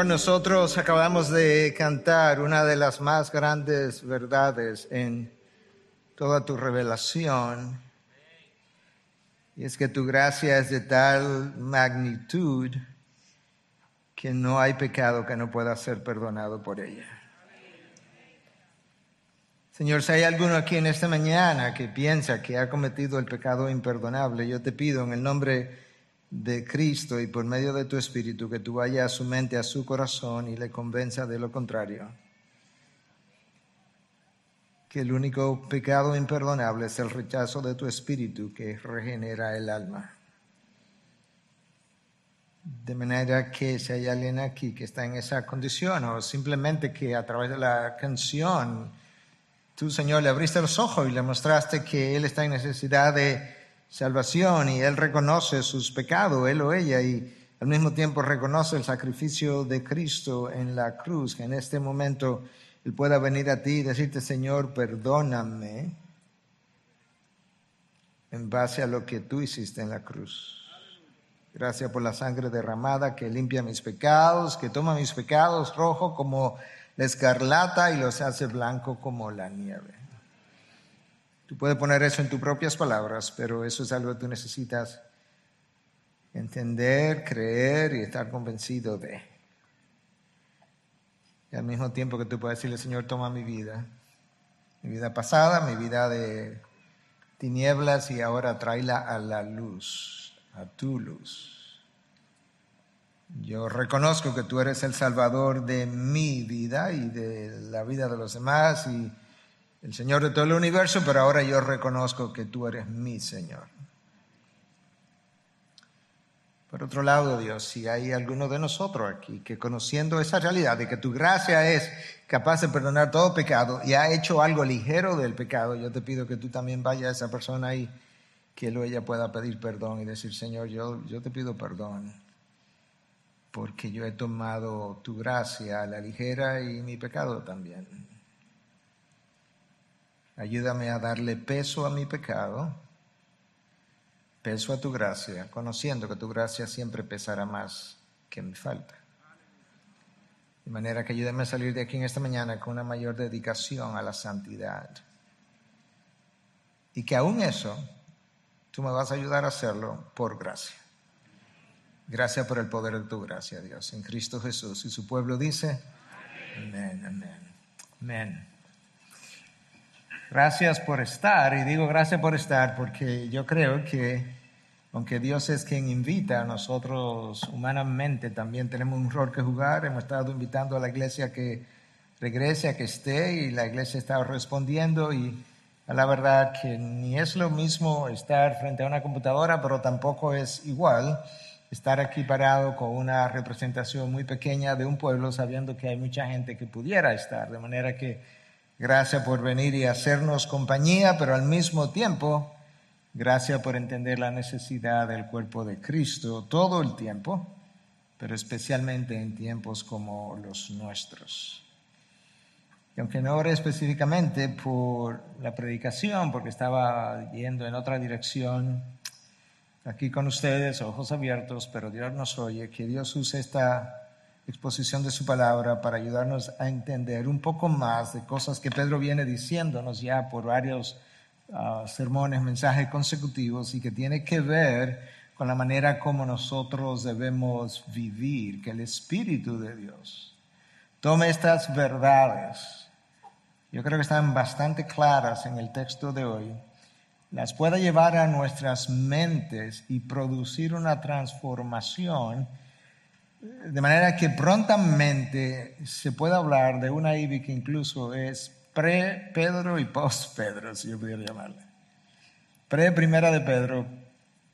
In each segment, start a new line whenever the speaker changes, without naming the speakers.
Señor, nosotros acabamos de cantar una de las más grandes verdades en toda tu revelación. Y es que tu gracia es de tal magnitud que no hay pecado que no pueda ser perdonado por ella. Señor, si hay alguno aquí en esta mañana que piensa que ha cometido el pecado imperdonable, yo te pido en el nombre de Cristo y por medio de tu Espíritu que tú vayas a su mente, a su corazón y le convenza de lo contrario. Que el único pecado imperdonable es el rechazo de tu Espíritu que regenera el alma. De manera que si hay alguien aquí que está en esa condición o simplemente que a través de la canción tú, Señor, le abriste los ojos y le mostraste que Él está en necesidad de salvación y él reconoce sus pecados, él o ella, y al mismo tiempo reconoce el sacrificio de Cristo en la cruz, que en este momento él pueda venir a ti y decirte, Señor, perdóname en base a lo que tú hiciste en la cruz. Gracias por la sangre derramada que limpia mis pecados, que toma mis pecados rojo como la escarlata y los hace blanco como la nieve. Tú puedes poner eso en tus propias palabras, pero eso es algo que tú necesitas entender, creer y estar convencido de. Y al mismo tiempo que tú puedes decirle, Señor, toma mi vida, mi vida pasada, mi vida de tinieblas y ahora tráela a la luz, a tu luz. Yo reconozco que tú eres el salvador de mi vida y de la vida de los demás y el Señor de todo el universo, pero ahora yo reconozco que tú eres mi Señor. Por otro lado, Dios, si hay alguno de nosotros aquí que conociendo esa realidad de que tu gracia es capaz de perdonar todo pecado y ha hecho algo ligero del pecado, yo te pido que tú también vayas a esa persona y que él o ella pueda pedir perdón y decir, Señor, yo, yo te pido perdón porque yo he tomado tu gracia a la ligera y mi pecado también. Ayúdame a darle peso a mi pecado, peso a tu gracia, conociendo que tu gracia siempre pesará más que mi falta. De manera que ayúdame a salir de aquí en esta mañana con una mayor dedicación a la santidad. Y que aún eso, tú me vas a ayudar a hacerlo por gracia. Gracias por el poder de tu gracia, Dios, en Cristo Jesús. Y su pueblo dice, amén, amén, amén. Gracias por estar, y digo gracias por estar porque yo creo que aunque Dios es quien invita, nosotros humanamente también tenemos un rol que jugar. Hemos estado invitando a la iglesia que regrese, a que esté, y la iglesia está respondiendo y a la verdad que ni es lo mismo estar frente a una computadora, pero tampoco es igual estar aquí parado con una representación muy pequeña de un pueblo sabiendo que hay mucha gente que pudiera estar, de manera que Gracias por venir y hacernos compañía, pero al mismo tiempo, gracias por entender la necesidad del cuerpo de Cristo todo el tiempo, pero especialmente en tiempos como los nuestros. Y aunque no oré específicamente por la predicación, porque estaba yendo en otra dirección, aquí con ustedes, ojos abiertos, pero Dios nos oye, que Dios use esta exposición de su palabra para ayudarnos a entender un poco más de cosas que Pedro viene diciéndonos ya por varios ah, sermones, mensajes consecutivos y que tiene que ver con la manera como nosotros debemos vivir, que el Espíritu de Dios tome estas verdades. Yo creo que están bastante claras en el texto de hoy las pueda llevar a nuestras mentes y producir una transformación de manera que prontamente se puede hablar de una IBI que incluso es pre-Pedro y post-Pedro, si yo pudiera llamarle. Pre-primera de Pedro,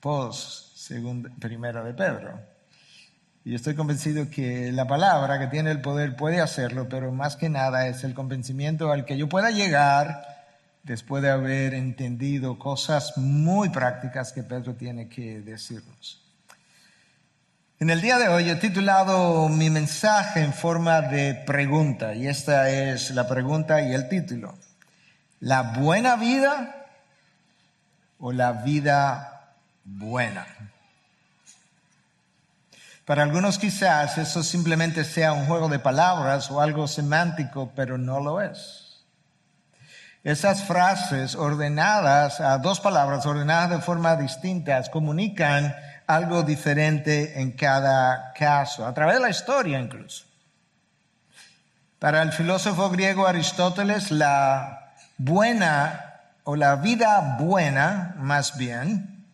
post-primera de Pedro. Y estoy convencido que la palabra que tiene el poder puede hacerlo, pero más que nada es el convencimiento al que yo pueda llegar después de haber entendido cosas muy prácticas que Pedro tiene que decirnos. En el día de hoy he titulado mi mensaje en forma de pregunta y esta es la pregunta y el título. ¿La buena vida o la vida buena? Para algunos quizás eso simplemente sea un juego de palabras o algo semántico, pero no lo es. Esas frases ordenadas a dos palabras, ordenadas de forma distinta, comunican algo diferente en cada caso, a través de la historia incluso. Para el filósofo griego Aristóteles, la buena o la vida buena, más bien,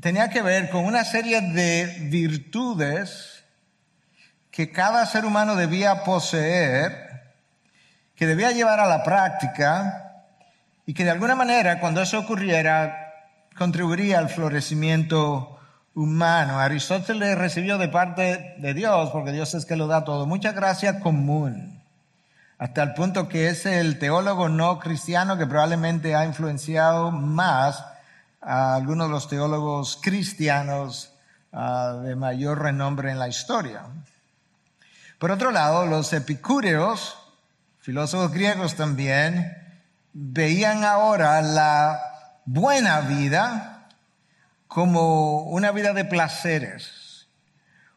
tenía que ver con una serie de virtudes que cada ser humano debía poseer, que debía llevar a la práctica y que de alguna manera cuando eso ocurriera contribuiría al florecimiento humano. Aristóteles recibió de parte de Dios, porque Dios es que lo da todo, mucha gracia común, hasta el punto que es el teólogo no cristiano que probablemente ha influenciado más a algunos de los teólogos cristianos ah, de mayor renombre en la historia. Por otro lado, los epicúreos, filósofos griegos también, veían ahora la buena vida como una vida de placeres,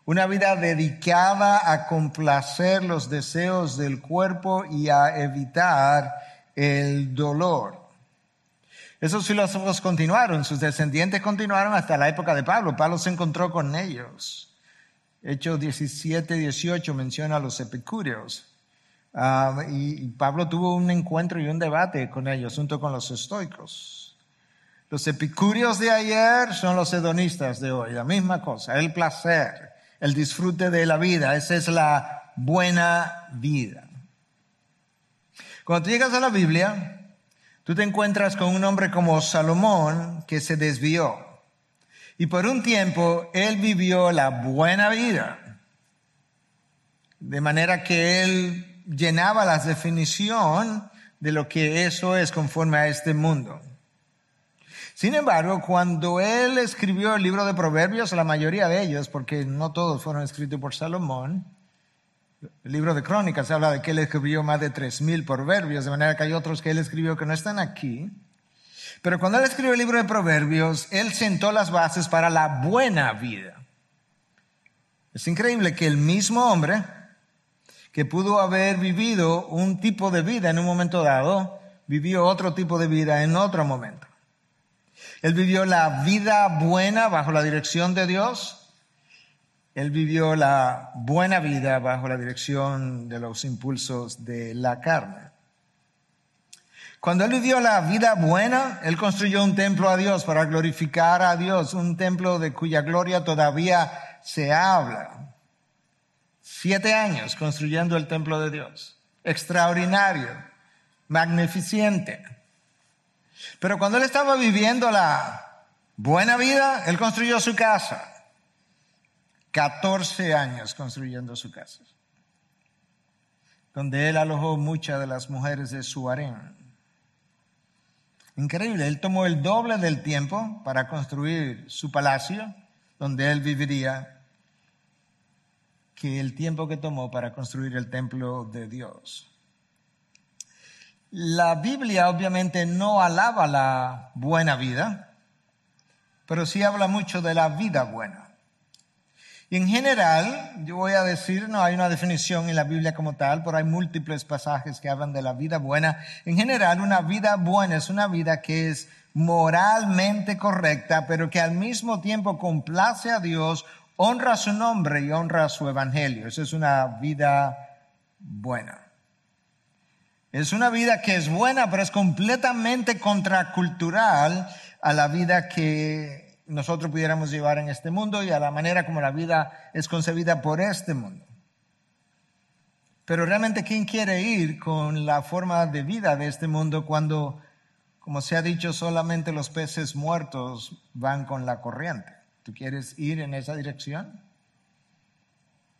una vida dedicada a complacer los deseos del cuerpo y a evitar el dolor. Esos filósofos continuaron, sus descendientes continuaron hasta la época de Pablo. Pablo se encontró con ellos. Hechos 17, 18 menciona a los epicúreos. Ah, y, Pablo tuvo un encuentro y un debate con ellos junto con los estoicos. Los epicúreos de ayer son los hedonistas de hoy, la misma cosa, el placer, el disfrute de la vida, esa es la buena vida. Cuando llegas a la Biblia, Tú te encuentras con un hombre como Salomón que se desvió. Y por un tiempo él vivió la buena vida. De manera que él llenaba la definición de lo que eso es conforme a este mundo. Sin embargo, cuando él escribió el libro de Proverbios, la mayoría de ellos, porque no todos fueron escritos por Salomón, el libro de Crónicas habla de que él escribió más de 3.000 proverbios, de manera que hay otros que él escribió que no están aquí. Pero cuando él escribió el libro de Proverbios, él sentó las bases para la buena vida. Es increíble que el mismo hombre que pudo haber vivido un tipo de vida en un momento dado, vivió otro tipo de vida en otro momento. Él vivió la vida buena bajo la dirección de Dios, él vivió la buena vida bajo la dirección de los impulsos de la carne. Cuando él vivió la vida buena, él construyó un templo a Dios para glorificar a Dios, un templo de cuya gloria todavía se habla. Siete años construyendo el templo de Dios. Extraordinario, magnificente. Pero cuando él estaba viviendo la buena vida, él construyó su casa. 14 años construyendo su casa, donde él alojó muchas de las mujeres de su harén. Increíble, él tomó el doble del tiempo para construir su palacio, donde él viviría, que el tiempo que tomó para construir el templo de Dios. La Biblia obviamente no alaba la buena vida, pero sí habla mucho de la vida buena. En general, yo voy a decir, no hay una definición en la Biblia como tal, pero hay múltiples pasajes que hablan de la vida buena. En general, una vida buena es una vida que es moralmente correcta, pero que al mismo tiempo complace a Dios, honra su nombre y honra su evangelio. Esa es una vida buena. Es una vida que es buena, pero es completamente contracultural a la vida que nosotros pudiéramos llevar en este mundo y a la manera como la vida es concebida por este mundo. Pero realmente, ¿quién quiere ir con la forma de vida de este mundo cuando, como se ha dicho, solamente los peces muertos van con la corriente? ¿Tú quieres ir en esa dirección?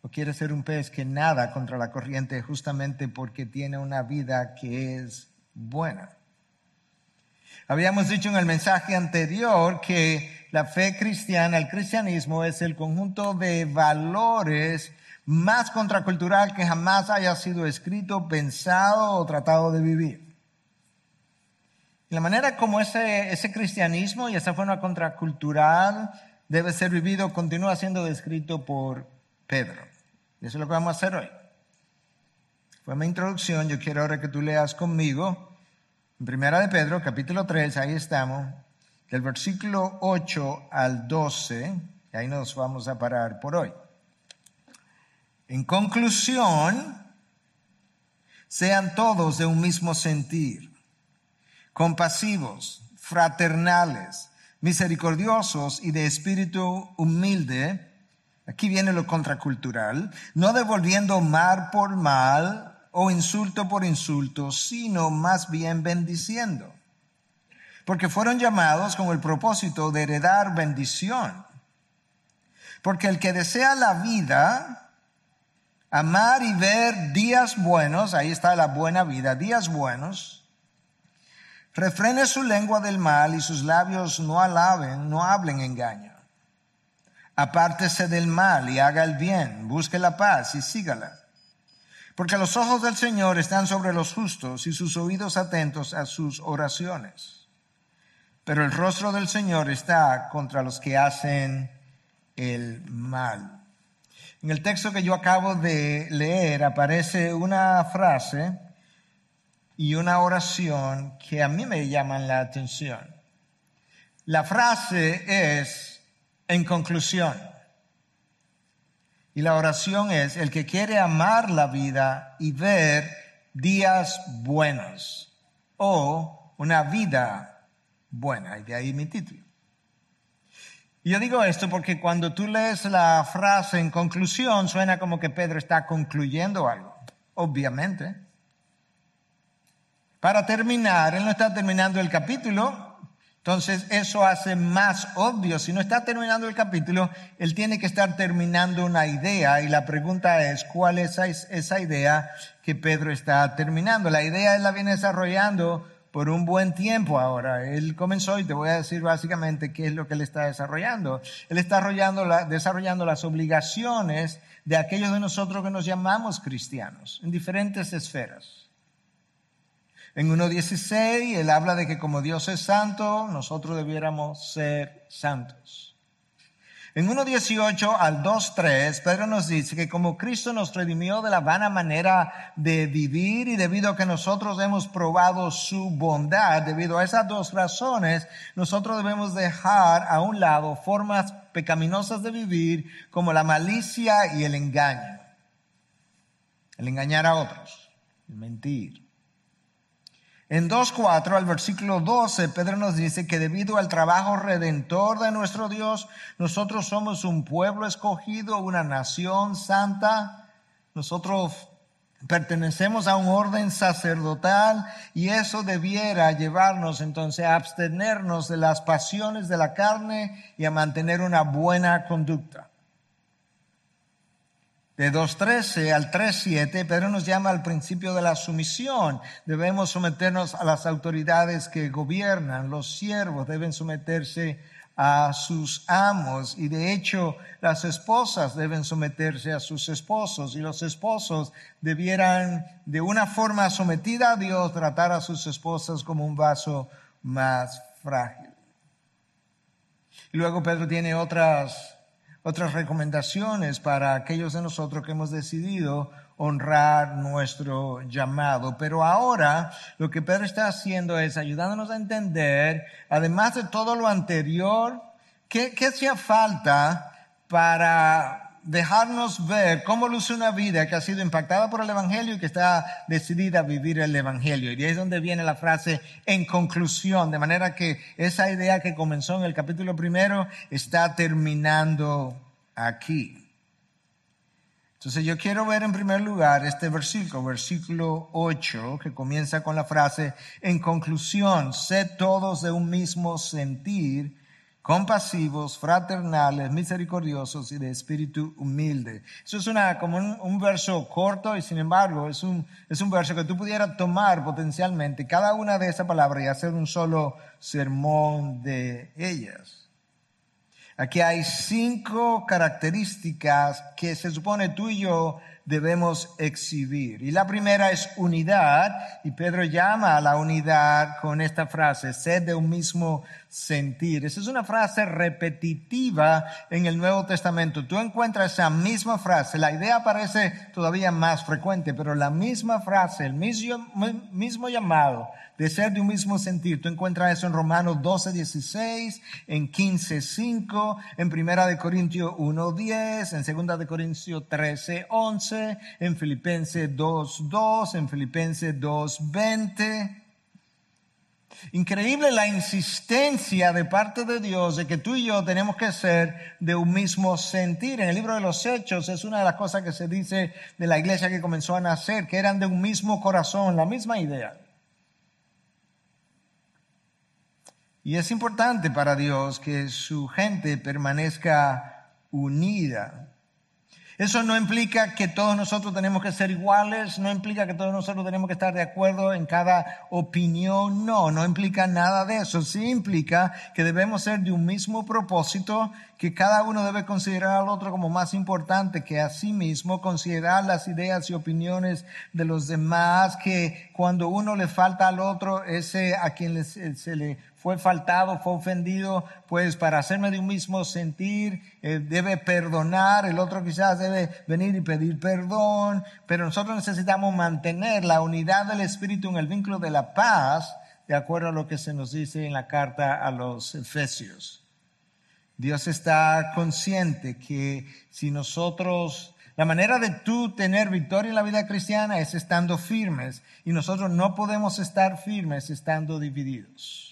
¿O quieres ser un pez que nada contra la corriente justamente porque tiene una vida que es buena? Habíamos dicho en el mensaje anterior que la fe cristiana, el cristianismo es el conjunto de valores más contracultural que jamás haya sido escrito, pensado o tratado de vivir. la manera como ese, ese cristianismo y esa forma contracultural debe ser vivido continúa siendo descrito por Pedro. Y eso es lo que vamos a hacer hoy. Fue mi introducción, yo quiero ahora que tú leas conmigo, en Primera de Pedro, capítulo 3, ahí estamos, del versículo 8 al 12, y ahí nos vamos a parar por hoy. En conclusión, sean todos de un mismo sentir, compasivos, fraternales, misericordiosos y de espíritu humilde. Aquí viene lo contracultural, no devolviendo mal por mal o insulto por insulto, sino más bien bendiciendo. Porque fueron llamados con el propósito de heredar bendición. Porque el que desea la vida, amar y ver días buenos, ahí está la buena vida, días buenos, refrene su lengua del mal y sus labios no alaben, no hablen engaño. Apártese del mal y haga el bien, busque la paz y sígala porque los ojos del Señor están sobre los justos y sus oídos atentos a sus oraciones. Pero el rostro del Señor está contra los que hacen el mal. En el texto que yo acabo de leer aparece una frase y una oración que a mí me llaman la atención. La frase es, en conclusión, y la oración es el que quiere amar la vida y ver días buenos o una vida buena. Y de ahí mi título. Yo digo esto porque cuando tú lees la frase en conclusión suena como que Pedro está concluyendo algo, obviamente. Para terminar, él no está terminando el capítulo, entonces eso hace más obvio, si no está terminando el capítulo, él tiene que estar terminando una idea y la pregunta es, ¿cuál es esa idea que Pedro está terminando? La idea él la viene desarrollando por un buen tiempo ahora. Él comenzó y te voy a decir básicamente qué es lo que él está desarrollando. Él está desarrollando, desarrollando las obligaciones de aquellos de nosotros que nos llamamos cristianos en diferentes esferas. En 1.16 él habla de que como Dios es santo, nosotros debiéramos ser santos. En 1.18 al 2.3, Pedro nos dice que como Cristo nos redimió de la vana manera de vivir y debido a que nosotros hemos probado su bondad, debido a esas dos razones, nosotros debemos dejar a un lado formas pecaminosas de vivir como la malicia y el engaño. El engañar a otros, el mentir, en 2.4 al versículo 12, Pedro nos dice que debido al trabajo redentor de nuestro Dios, nosotros somos un pueblo escogido, una nación santa, nosotros pertenecemos a un orden sacerdotal y eso debiera llevarnos entonces a abstenernos de las pasiones de la carne y a mantener una buena conducta de 2.13 al 3.7, Pedro nos llama al principio de la sumisión. Debemos someternos a las autoridades que gobiernan. Los siervos deben someterse a sus amos y de hecho las esposas deben someterse a sus esposos y los esposos debieran de una forma sometida a Dios tratar a sus esposas como un vaso más frágil. Y luego Pedro tiene otras otras recomendaciones para aquellos de nosotros que hemos decidido honrar nuestro llamado. Pero ahora lo que Pedro está haciendo es ayudándonos a entender, además de todo lo anterior, qué, qué hacía falta para dejarnos ver cómo luce una vida que ha sido impactada por el Evangelio y que está decidida a vivir el Evangelio. Y ahí es donde viene la frase en conclusión, de manera que esa idea que comenzó en el capítulo primero está terminando aquí. Entonces yo quiero ver en primer lugar este versículo, versículo 8, que comienza con la frase, en conclusión, sed todos de un mismo sentir compasivos, fraternales, misericordiosos y de espíritu humilde. Eso es una, como un, verso corto y sin embargo es un, es un verso que tú pudieras tomar potencialmente cada una de esas palabras y hacer un solo sermón de ellas. Aquí hay cinco características que se supone tú y yo debemos exhibir. Y la primera es unidad, y Pedro llama a la unidad con esta frase, sed de un mismo sentir. Esa es una frase repetitiva en el Nuevo Testamento. Tú encuentras esa misma frase, la idea parece todavía más frecuente, pero la misma frase, el mismo, mismo llamado de ser de un mismo sentir. Tú encuentras eso en Romanos 12, 16, en 15, 5, en Primera de Corintios 1, 10, en Segunda de Corintios 13, 11, en Filipenses 2, 2, en Filipenses 2, 20. Increíble la insistencia de parte de Dios de que tú y yo tenemos que ser de un mismo sentir. En el libro de los Hechos es una de las cosas que se dice de la iglesia que comenzó a nacer, que eran de un mismo corazón, la misma idea. Y es importante para Dios que su gente permanezca unida. Eso no implica que todos nosotros tenemos que ser iguales, no implica que todos nosotros tenemos que estar de acuerdo en cada opinión, no, no implica nada de eso. Sí implica que debemos ser de un mismo propósito, que cada uno debe considerar al otro como más importante que a sí mismo, considerar las ideas y opiniones de los demás, que cuando uno le falta al otro, ese a quien se le fue faltado, fue ofendido, pues para hacerme de un mismo sentir, eh, debe perdonar, el otro quizás debe venir y pedir perdón, pero nosotros necesitamos mantener la unidad del Espíritu en el vínculo de la paz, de acuerdo a lo que se nos dice en la carta a los Efesios. Dios está consciente que si nosotros la manera de tú tener victoria en la vida cristiana es estando firmes y nosotros no podemos estar firmes estando divididos.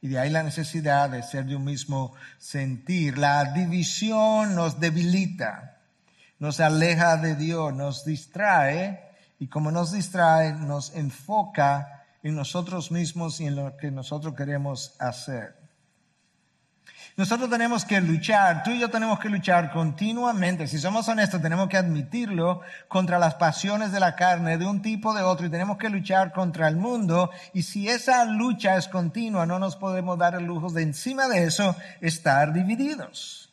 Y de ahí la necesidad de ser de un mismo sentir. La división nos debilita, nos aleja de Dios, nos distrae y como nos distrae, nos enfoca en nosotros mismos y en lo que nosotros queremos hacer. Nosotros tenemos que luchar, tú y yo tenemos que luchar continuamente. Si somos honestos, tenemos que admitirlo contra las pasiones de la carne de un tipo o de otro y tenemos que luchar contra el mundo. Y si esa lucha es continua, no nos podemos dar el lujo de encima de eso estar divididos.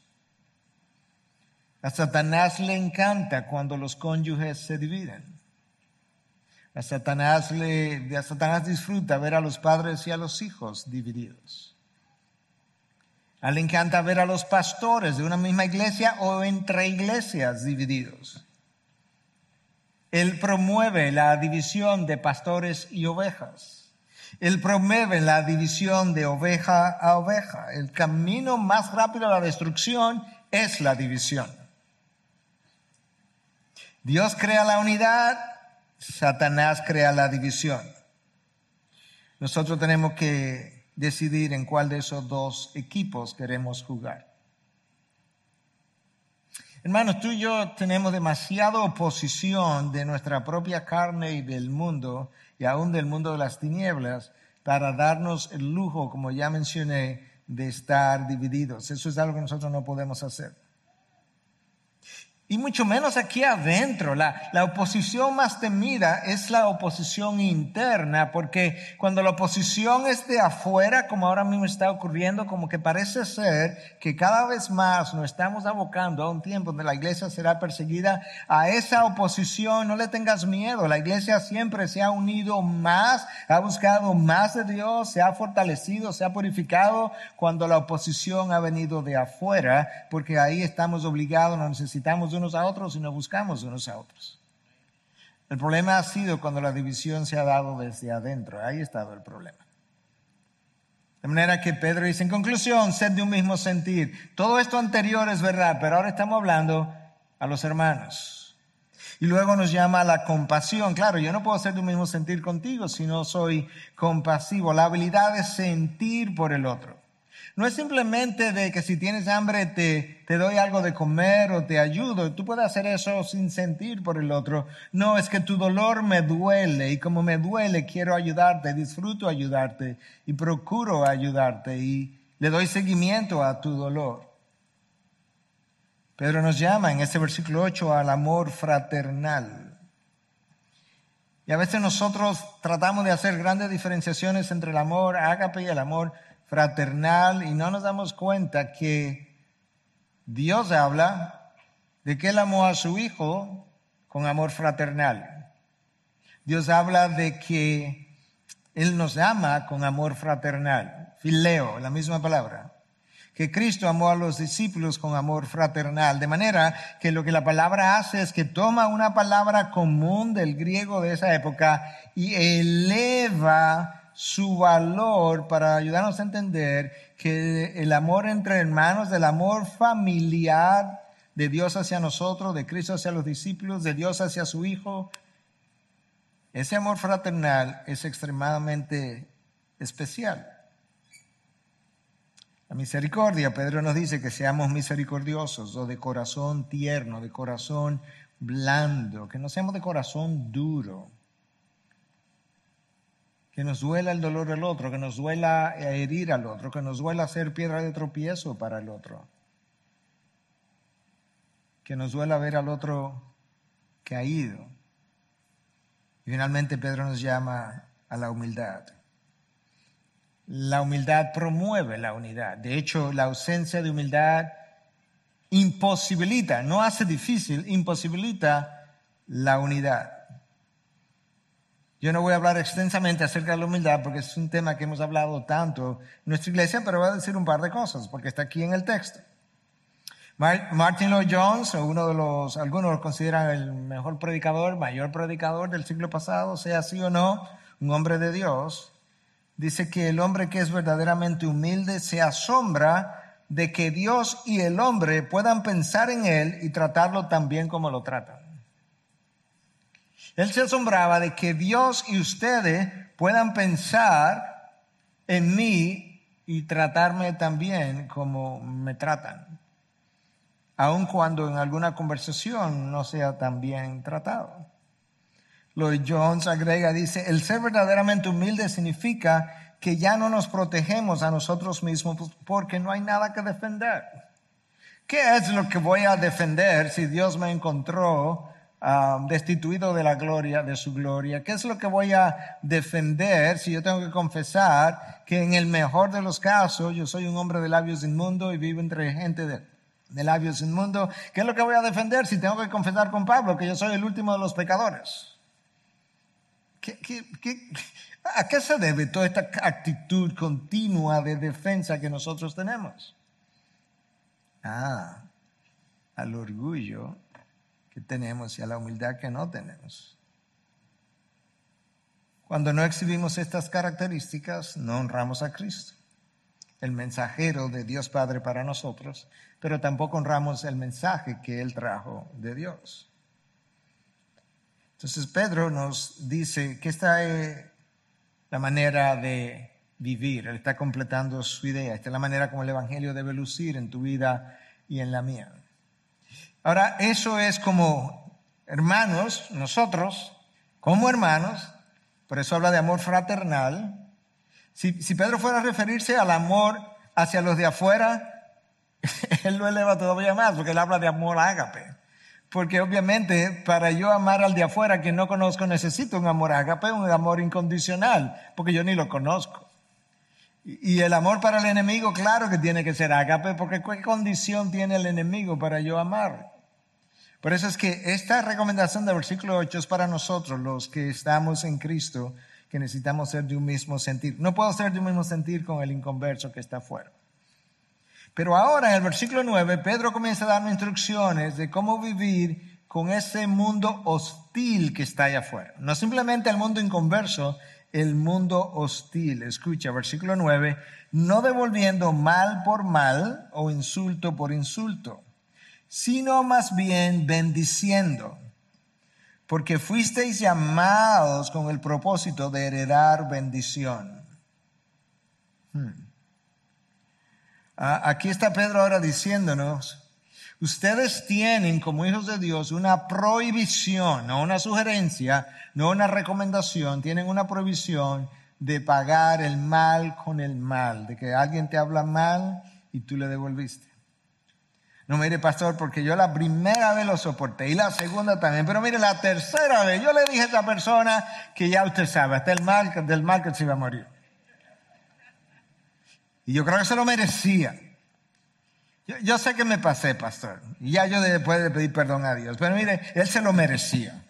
A Satanás le encanta cuando los cónyuges se dividen. A Satanás, le, a Satanás disfruta ver a los padres y a los hijos divididos. A le encanta ver a los pastores de una misma iglesia o entre iglesias divididos. Él promueve la división de pastores y ovejas. Él promueve la división de oveja a oveja. El camino más rápido a la destrucción es la división. Dios crea la unidad, Satanás crea la división. Nosotros tenemos que decidir en cuál de esos dos equipos queremos jugar. Hermanos, tú y yo tenemos demasiada oposición de nuestra propia carne y del mundo, y aún del mundo de las tinieblas, para darnos el lujo, como ya mencioné, de estar divididos. Eso es algo que nosotros no podemos hacer. Y mucho menos aquí adentro. La, la, oposición más temida es la oposición interna, porque cuando la oposición es de afuera, como ahora mismo está ocurriendo, como que parece ser que cada vez más nos estamos abocando a un tiempo donde la iglesia será perseguida, a esa oposición no le tengas miedo. La iglesia siempre se ha unido más, ha buscado más de Dios, se ha fortalecido, se ha purificado cuando la oposición ha venido de afuera, porque ahí estamos obligados, nos necesitamos unos a otros y no buscamos unos a otros. El problema ha sido cuando la división se ha dado desde adentro. Ahí ha estado el problema. De manera que Pedro dice, en conclusión, sed de un mismo sentir. Todo esto anterior es verdad, pero ahora estamos hablando a los hermanos. Y luego nos llama a la compasión. Claro, yo no puedo ser de un mismo sentir contigo si no soy compasivo. La habilidad de sentir por el otro. No es simplemente de que si tienes hambre te, te doy algo de comer o te ayudo. Tú puedes hacer eso sin sentir por el otro. No, es que tu dolor me duele y como me duele quiero ayudarte, disfruto ayudarte y procuro ayudarte y le doy seguimiento a tu dolor. Pedro nos llama en este versículo 8 al amor fraternal. Y a veces nosotros tratamos de hacer grandes diferenciaciones entre el amor ágape y el amor fraternal y no nos damos cuenta que Dios habla de que Él amó a su Hijo con amor fraternal. Dios habla de que Él nos ama con amor fraternal. Fileo, la misma palabra que Cristo amó a los discípulos con amor fraternal, de manera que lo que la palabra hace es que toma una palabra común del griego de esa época y eleva su valor para ayudarnos a entender que el amor entre hermanos, del amor familiar de Dios hacia nosotros, de Cristo hacia los discípulos, de Dios hacia su Hijo, ese amor fraternal es extremadamente especial. La misericordia, Pedro nos dice que seamos misericordiosos o de corazón tierno, de corazón blando, que no seamos de corazón duro, que nos duela el dolor del otro, que nos duela herir al otro, que nos duela ser piedra de tropiezo para el otro, que nos duela ver al otro caído. Y finalmente Pedro nos llama a la humildad. La humildad promueve la unidad. De hecho, la ausencia de humildad imposibilita, no hace difícil, imposibilita la unidad. Yo no voy a hablar extensamente acerca de la humildad porque es un tema que hemos hablado tanto en nuestra iglesia, pero voy a decir un par de cosas porque está aquí en el texto. Martin Lloyd Jones, uno de los, algunos lo consideran el mejor predicador, mayor predicador del siglo pasado, sea así o no, un hombre de Dios, dice que el hombre que es verdaderamente humilde se asombra de que Dios y el hombre puedan pensar en él y tratarlo tan bien como lo tratan. Él se asombraba de que Dios y ustedes puedan pensar en mí y tratarme tan bien como me tratan, aun cuando en alguna conversación no sea tan bien tratado. Lloyd Jones agrega, dice, el ser verdaderamente humilde significa que ya no nos protegemos a nosotros mismos porque no hay nada que defender. ¿Qué es lo que voy a defender si Dios me encontró destituido de la gloria, de su gloria? ¿Qué es lo que voy a defender si yo tengo que confesar que en el mejor de los casos yo soy un hombre de labios inmundos y vivo entre gente de, labios inmundos? ¿Qué es lo que voy a defender si tengo que confesar con Pablo que yo soy el último de los pecadores? a qué se debe toda esta actitud continua de defensa que nosotros tenemos? Ah, al orgullo que tenemos y a la humildad que no tenemos. Cuando no exhibimos estas características, no honramos a Cristo, el mensajero de Dios Padre para nosotros, pero tampoco honramos el mensaje que Él trajo de Dios. Entonces Pedro nos dice que esta es la manera de vivir, él está completando su idea, esta es la manera como el Evangelio debe lucir en tu vida y en la mía. Ahora, eso es como hermanos, nosotros, como hermanos, por eso habla de amor fraternal. Si, Pedro fuera a referirse al amor hacia los de afuera, él lo eleva todavía más, porque él habla de amor ágape. Porque obviamente para yo amar al de afuera que no conozco necesito un amor ágape, un amor incondicional, porque yo ni lo conozco. Y el amor para el enemigo, claro que tiene que ser ágape, porque ¿qué condición tiene el enemigo para yo amar? Por eso es que esta recomendación del versículo 8 es para nosotros, los que estamos en Cristo, que necesitamos ser de un mismo sentir. No puedo ser de un mismo sentir con el inconverso que está afuera. Pero ahora en el versículo 9, Pedro comienza a darme instrucciones de cómo vivir con ese mundo hostil que está allá afuera. No simplemente el mundo inconverso, el mundo hostil. Escucha, versículo 9, no devolviendo mal por mal o insulto por insulto, sino más bien bendiciendo, porque fuisteis llamados con el propósito de heredar bendición. Hmm. Ah, aquí está Pedro ahora diciéndonos, ustedes tienen como hijos de Dios una prohibición, no una sugerencia, no una recomendación, tienen una prohibición de pagar el mal con el mal, de que alguien te habla mal y tú le devolviste. No, mire, pastor, porque yo la primera vez lo soporté y la segunda también, pero mire, la tercera vez yo le dije a esa persona que ya usted sabe, hasta el mal, del mal que se iba a morir. Y yo creo que se lo merecía. Yo, sé que me pasé, pastor. Y ya yo después de pedir perdón a Dios. Pero mire, él se lo merecía.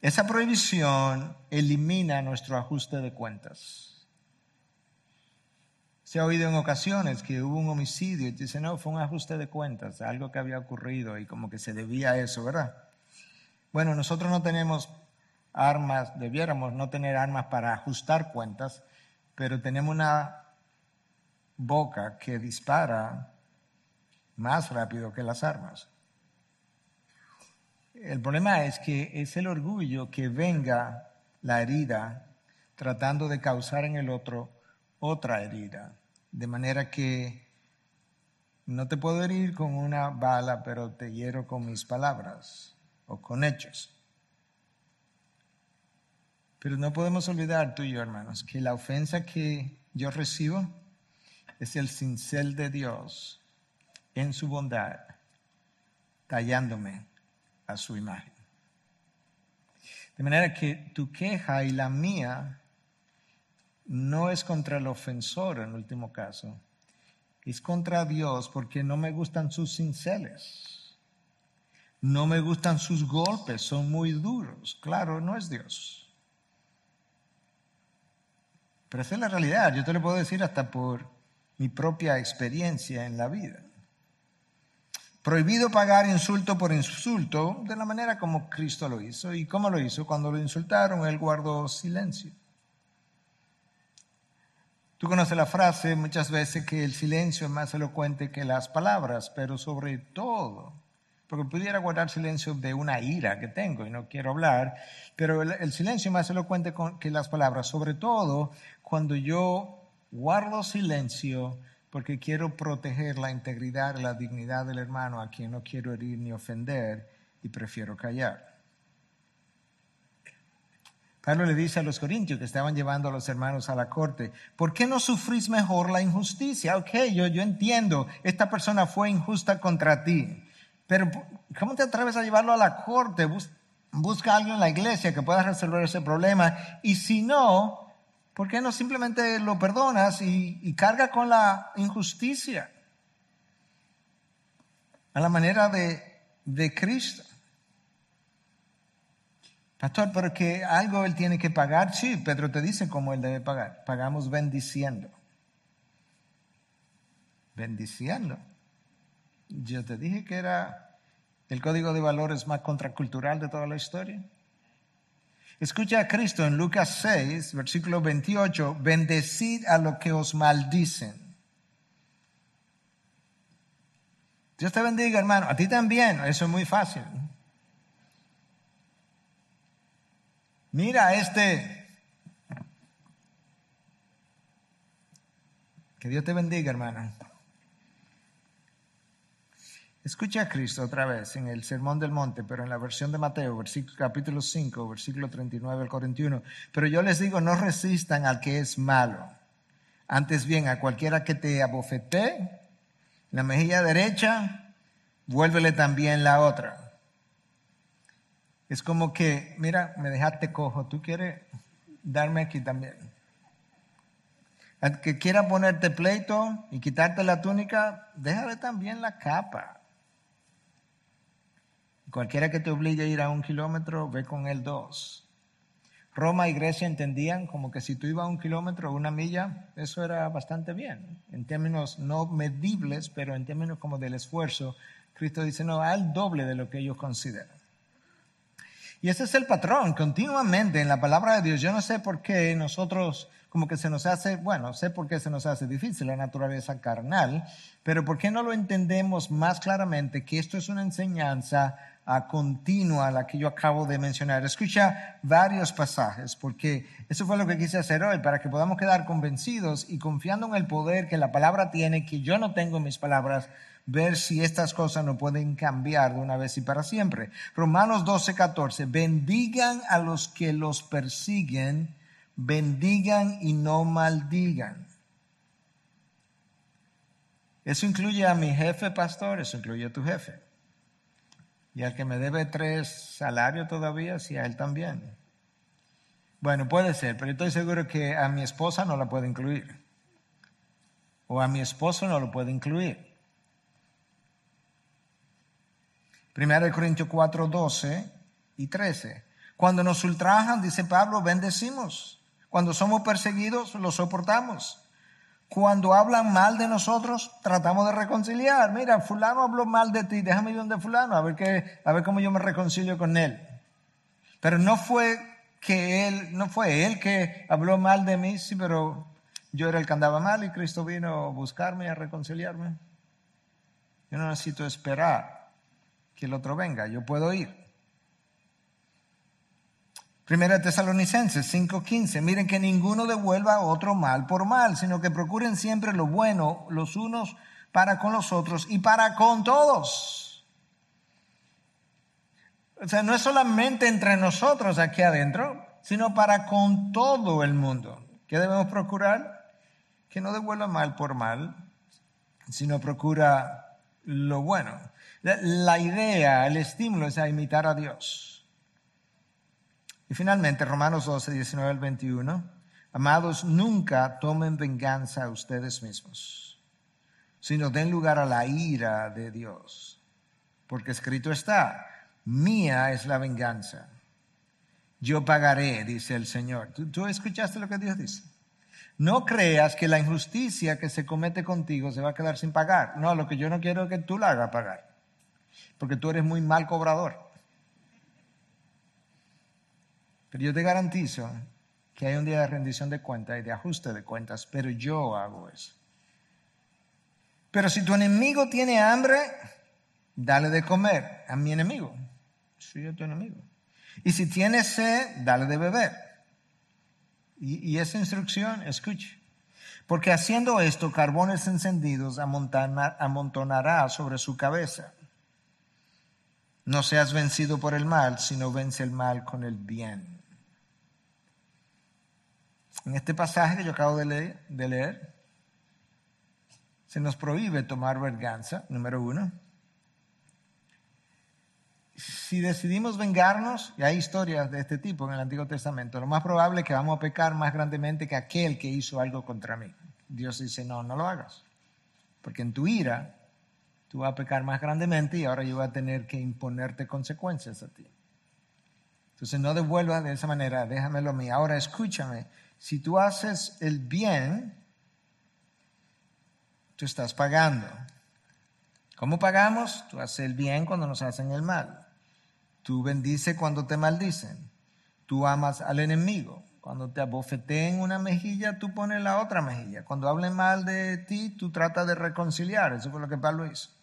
Esa prohibición elimina nuestro ajuste de cuentas. Se ha oído en ocasiones que hubo un homicidio y dice, no, fue un ajuste de cuentas, algo que había ocurrido y como que se debía a eso, ¿verdad? Bueno, nosotros no tenemos armas, debiéramos no tener armas para ajustar cuentas, pero tenemos una boca que dispara más rápido que las armas. El problema es que es el orgullo que venga la herida tratando de causar en el otro otra herida. De manera que no te puedo herir con una bala, pero te hiero con mis palabras o con hechos. Pero no podemos olvidar tú y yo, hermanos, que la ofensa que yo recibo es el cincel de Dios en su bondad, tallándome a su imagen. De manera que tu queja y la mía no es contra el ofensor en último caso, es contra Dios porque no me gustan sus cinceles, no me gustan sus golpes, son muy duros. Claro, no es Dios. Pero esa es la realidad, yo te lo puedo decir hasta por mi propia experiencia en la vida. Prohibido pagar insulto por insulto de la manera como Cristo lo hizo. ¿Y cómo lo hizo? Cuando lo insultaron, él guardó silencio. Tú conoces la frase muchas veces que el silencio es más elocuente que las palabras, pero sobre todo, porque pudiera guardar silencio de una ira que tengo y no quiero hablar, pero el, silencio es más elocuente que las palabras, sobre todo cuando yo guardo silencio porque quiero proteger la integridad la dignidad del hermano a quien no quiero herir ni ofender y prefiero callar. Pablo le dice a los corintios que estaban llevando a los hermanos a la corte, ¿por qué no sufrís mejor la injusticia? Ok, yo, yo entiendo, esta persona fue injusta contra ti, pero ¿cómo te atreves a llevarlo a la corte? Busca a alguien en la iglesia que pueda resolver ese problema y si no, ¿Por qué no simplemente lo perdonas y, carga con la injusticia? A la manera de, de Cristo. Pastor, pero que algo él tiene que pagar. Sí, Pedro te dice cómo él debe pagar. Pagamos bendiciendo. Bendiciendo. Yo te dije que era el código de valores más contracultural de toda la historia. Escucha a Cristo en Lucas 6, versículo 28, bendecid a los que os maldicen. Dios te bendiga, hermano. A ti también, eso es muy fácil. Mira este. Que Dios te bendiga, hermano. Escucha a Cristo otra vez en el Sermón del Monte, pero en la versión de Mateo, versículo, capítulo 5, versículo 39 al 41. Pero yo les digo, no resistan al que es malo. Antes bien, a cualquiera que te abofete la mejilla derecha, vuélvele también la otra. Es como que, mira, me dejaste cojo, tú quieres darme aquí también. Al que quiera ponerte pleito y quitarte la túnica, déjale también la capa. Cualquiera que te obligue a ir a un kilómetro, ve con él dos. Roma y Grecia entendían como que si tú ibas a un kilómetro o una milla, eso era bastante bien. En términos no medibles, pero en términos como del esfuerzo, Cristo dice, no, al doble de lo que ellos consideran. Y ese es el patrón, continuamente en la palabra de Dios. Yo no sé por qué nosotros, como que se nos hace, bueno, sé por qué se nos hace difícil la naturaleza carnal, pero ¿por qué no lo entendemos más claramente que esto es una enseñanza a continua, la que yo acabo de mencionar. Escucha varios pasajes, porque eso fue lo que quise hacer hoy, para que podamos quedar convencidos y confiando en el poder que la palabra tiene, que yo no tengo en mis palabras, ver si estas cosas no pueden cambiar de una vez y para siempre. Romanos 12, 14, bendigan a los que los persiguen, bendigan y no maldigan. Eso incluye a mi jefe pastor, eso incluye a tu jefe. Y al que me debe tres salarios todavía, sí, a él también. Bueno, puede ser, pero estoy seguro que a mi esposa no la puedo incluir. O a mi esposo no lo puede incluir. Primero de Corintios 4, 12 y 13. Cuando nos ultrajan, dice Pablo, bendecimos. Cuando somos perseguidos, lo soportamos. Cuando hablan mal de nosotros, tratamos de reconciliar. Mira, fulano habló mal de ti, déjame ir donde fulano, a ver, qué, a ver cómo yo me reconcilio con él. Pero no fue que él, no fue él que habló mal de mí, sí, pero yo era el que andaba mal y Cristo vino a buscarme, a reconciliarme. Yo no necesito esperar que el otro venga, yo puedo ir. Primera Tesalonicenses 5:15, miren que ninguno devuelva a otro mal por mal, sino que procuren siempre lo bueno los unos para con los otros y para con todos. O sea, no es solamente entre nosotros aquí adentro, sino para con todo el mundo. ¿Qué debemos procurar? Que no devuelva mal por mal, sino procura lo bueno. La idea, el estímulo es a imitar a Dios. Y finalmente, Romanos 12, 19 al 21. Amados, nunca tomen venganza a ustedes mismos, sino den lugar a la ira de Dios. Porque escrito está, mía es la venganza. Yo pagaré, dice el Señor. ¿Tú, ¿Tú, escuchaste lo que Dios dice? No creas que la injusticia que se comete contigo se va a quedar sin pagar. No, lo que yo no quiero es que tú la hagas pagar. Porque tú eres muy mal cobrador. Pero yo te garantizo que hay un día de rendición de cuentas y de ajuste de cuentas, pero yo hago eso. Pero si tu enemigo tiene hambre, dale de comer a mi enemigo. Soy yo tu enemigo. Y si tiene sed, dale de beber. Y, esa instrucción, escuche. Porque haciendo esto, carbones encendidos amontonará sobre su cabeza. No seas vencido por el mal, sino vence el mal con el bien. En este pasaje que yo acabo de leer, se nos prohíbe tomar venganza, número uno. Si decidimos vengarnos, y hay historias de este tipo en el Antiguo Testamento, lo más probable es que vamos a pecar más grandemente que aquel que hizo algo contra mí. Dios dice, no, no lo hagas, porque en tu ira tú vas a pecar más grandemente y ahora yo voy a tener que imponerte consecuencias a ti. Entonces no devuelvas de esa manera, déjamelo a mí. Ahora escúchame, si tú haces el bien, tú estás pagando. ¿Cómo pagamos? Tú haces el bien cuando nos hacen el mal. Tú bendices cuando te maldicen. Tú amas al enemigo. Cuando te abofeteen una mejilla, tú pones la otra mejilla. Cuando hablen mal de ti, tú tratas de reconciliar. Eso fue lo que Pablo hizo.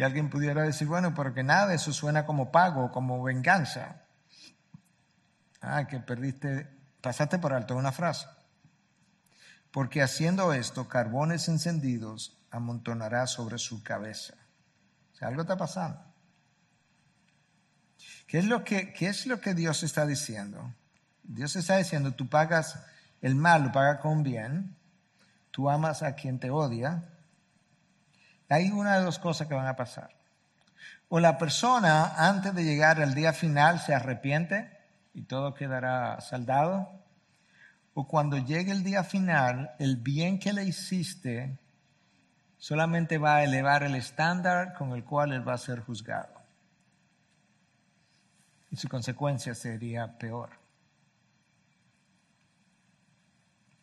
Y alguien pudiera decir, bueno, porque nada, eso suena como pago, como venganza. Ah, que perdiste pasaste por alto una frase. Porque haciendo esto, carbones encendidos amontonará sobre su cabeza. O sea, algo está pasando. ¿Qué es, lo que, ¿Qué es lo que Dios está diciendo? Dios está diciendo, tú pagas el mal, lo pagas con bien, tú amas a quien te odia. Hay una de dos cosas que van a pasar. O la persona antes de llegar al día final se arrepiente y todo quedará saldado. O cuando llegue el día final, el bien que le hiciste solamente va a elevar el estándar con el cual él va a ser juzgado. Y su consecuencia sería peor.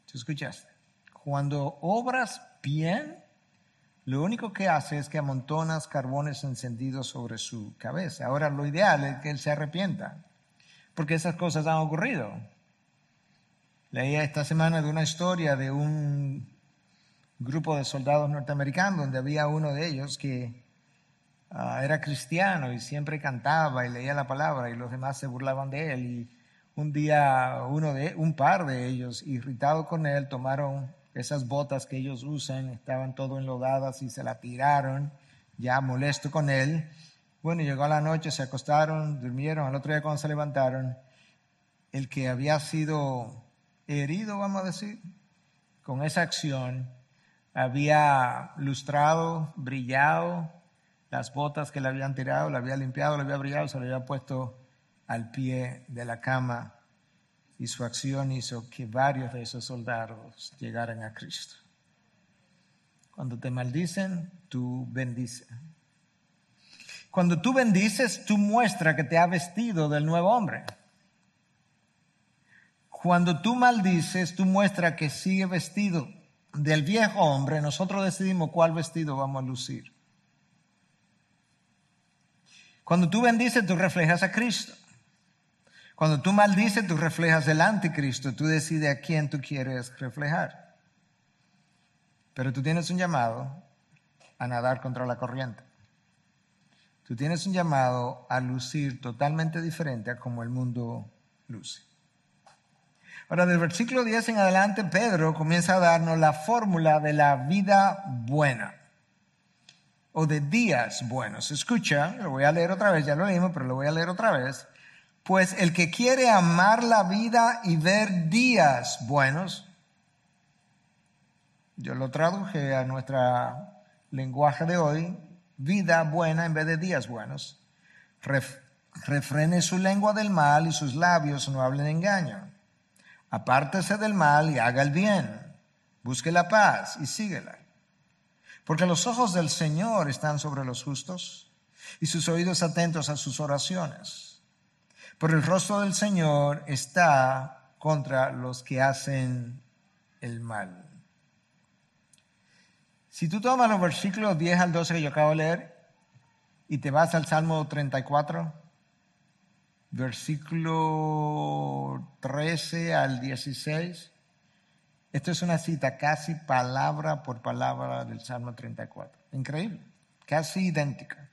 ¿Te escuchaste? Cuando obras bien, lo único que hace es que amontonas carbones encendidos sobre su cabeza. Ahora, lo ideal es que él se arrepienta porque esas cosas han ocurrido. Leía esta semana de una historia de un grupo de soldados norteamericanos donde había uno de ellos que ah, era cristiano y siempre cantaba y leía la palabra y los demás se burlaban de él y un día uno de un par de ellos irritado con él tomaron esas botas que ellos usan estaban todo enlodadas y se la tiraron ya molesto con él. Bueno, llegó a la noche, se acostaron, durmieron, al otro día cuando se levantaron, el que había sido herido, vamos a decir, con esa acción, había lustrado, brillado, las botas que le habían tirado, le había limpiado, le había brillado, se le había puesto al pie de la cama y su acción hizo que varios de esos soldados llegaran a Cristo. Cuando te maldicen, tú bendices. Cuando tú bendices, tú muestras que te ha vestido del nuevo hombre. Cuando tú maldices, tú muestras que sigue vestido del viejo hombre. Nosotros decidimos cuál vestido vamos a lucir. Cuando tú bendices, tú reflejas a Cristo. Cuando tú maldices, tú reflejas el anticristo. Tú decides a quién tú quieres reflejar. Pero tú tienes un llamado a nadar contra la corriente. Tú tienes un llamado a lucir totalmente diferente a como el mundo luce. Ahora, del versículo 10 en adelante, Pedro comienza a darnos la fórmula de la vida buena o de días buenos. Escucha, lo voy a leer otra vez, ya lo leímos, pero lo voy a leer otra vez. Pues el que quiere amar la vida y ver días buenos, yo lo traduje a nuestro lenguaje de hoy, vida buena en vez de días buenos. refrene su lengua del mal y sus labios no hablen engaño. Apártese del mal y haga el bien. Busque la paz y síguela. Porque los ojos del Señor están sobre los justos y sus oídos atentos a sus oraciones. Pero el rostro del Señor está contra los que hacen el mal. Si tú tomas los versículos 10 al 12 que yo acabo de leer y te vas al Salmo 34, versículo 13 al 16, esto es una cita casi palabra por palabra del Salmo 34. Increíble, casi idéntica.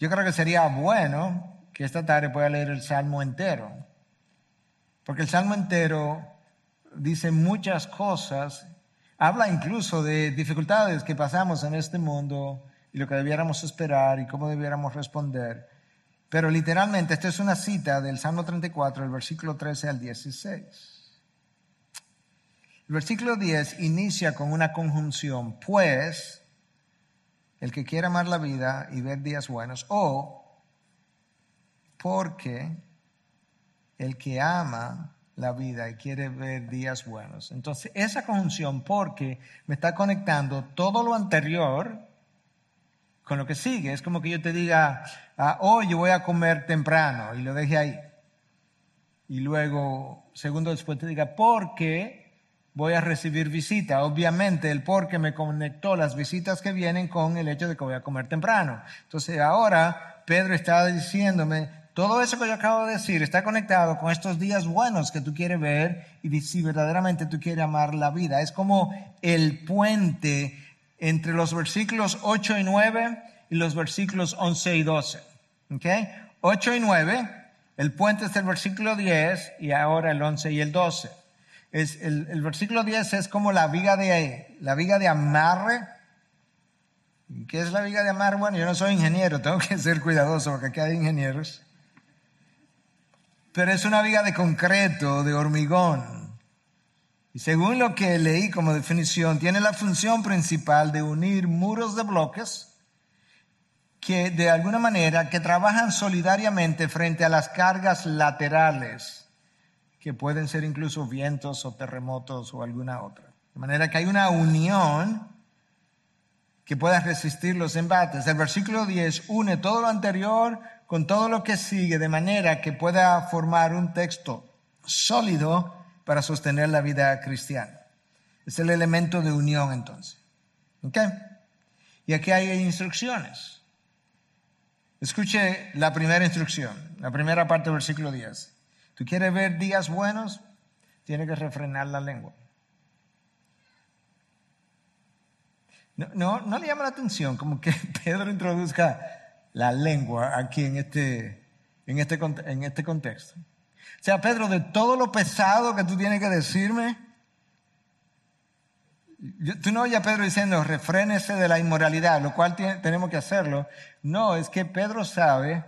Yo creo que sería bueno que esta tarde pueda leer el Salmo entero, porque el Salmo entero dice muchas cosas Habla incluso de dificultades que pasamos en este mundo y lo que debiéramos esperar y cómo debiéramos responder. Pero literalmente, esta es una cita del Salmo 34, el versículo 13 al 16. El versículo 10 inicia con una conjunción, pues el que quiere amar la vida y ver días buenos, o porque el que ama la vida y quiere ver días buenos. Entonces, esa conjunción, porque me está conectando todo lo anterior con lo que sigue. Es como que yo te diga, ah, hoy yo voy a comer temprano y lo deje ahí. Y luego, segundo después te diga, porque voy a recibir visita. Obviamente, el porque me conectó las visitas que vienen con el hecho de que voy a comer temprano. Entonces, ahora Pedro está diciéndome, todo eso que yo acabo de decir está conectado con estos días buenos que tú quieres ver y si verdaderamente tú quieres amar la vida. Es como el puente entre los versículos 8 y 9 y los versículos 11 y 12. ¿Okay? 8 y 9, el puente es el versículo 10 y ahora el 11 y el 12. Es el, el versículo 10 es como la viga de, la viga de amarre ¿Qué es la viga de amarre? Bueno, yo no soy ingeniero, tengo que ser cuidadoso porque aquí hay ingenieros pero es una viga de concreto, de hormigón. Y según lo que leí como definición, tiene la función principal de unir muros de bloques que de alguna manera que trabajan solidariamente frente a las cargas laterales, que pueden ser incluso vientos o terremotos o alguna otra. De manera que hay una unión que pueda resistir los embates. El versículo 10 une todo lo anterior con todo lo que sigue de manera que pueda formar un texto sólido para sostener la vida cristiana. Es el elemento de unión entonces. ¿Ok? Y aquí hay instrucciones. Escuche la primera instrucción, la primera parte del versículo 10. ¿Tú quieres ver días buenos? Tienes que refrenar la lengua. No, no, no le llama la atención como que Pedro introduzca la lengua aquí en este, en este, en este contexto. O sea, Pedro, de todo lo pesado que tú tienes que decirme, tú no oyes a Pedro diciendo, refrénese de la inmoralidad, lo cual tenemos que hacerlo. No, es que Pedro sabe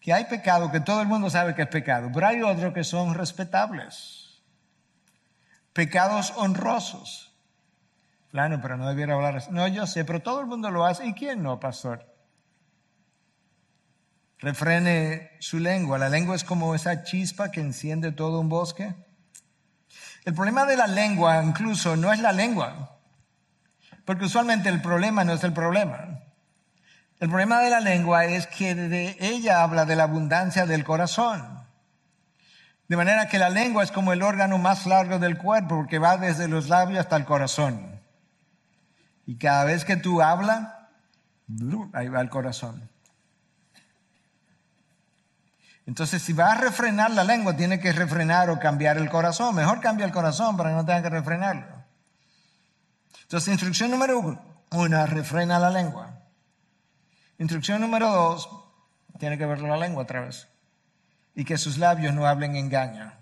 que hay pecado, que todo el mundo sabe que es pecado, pero hay otros que son respetables. Pecados honrosos. Claro, pero no debiera hablar así. No, yo sé, pero todo el mundo lo hace. ¿Y quién no, pastor? Refrene su lengua. La lengua es como esa chispa que enciende todo un bosque. El problema de la lengua incluso no es la lengua, porque usualmente el problema no es el problema. El problema de la lengua es que de ella habla de la abundancia del corazón. De manera que la lengua es como el órgano más largo del cuerpo, porque va desde los labios hasta el corazón. Y cada vez que tú hablas, ahí va el corazón. Entonces, si va a refrenar la lengua, tiene que refrenar o cambiar el corazón. Mejor cambia el corazón para que no tenga que refrenarlo. Entonces, instrucción número uno, una, refrena la lengua. Instrucción número dos, tiene que ver la lengua otra vez. Y que sus labios no hablen engaño.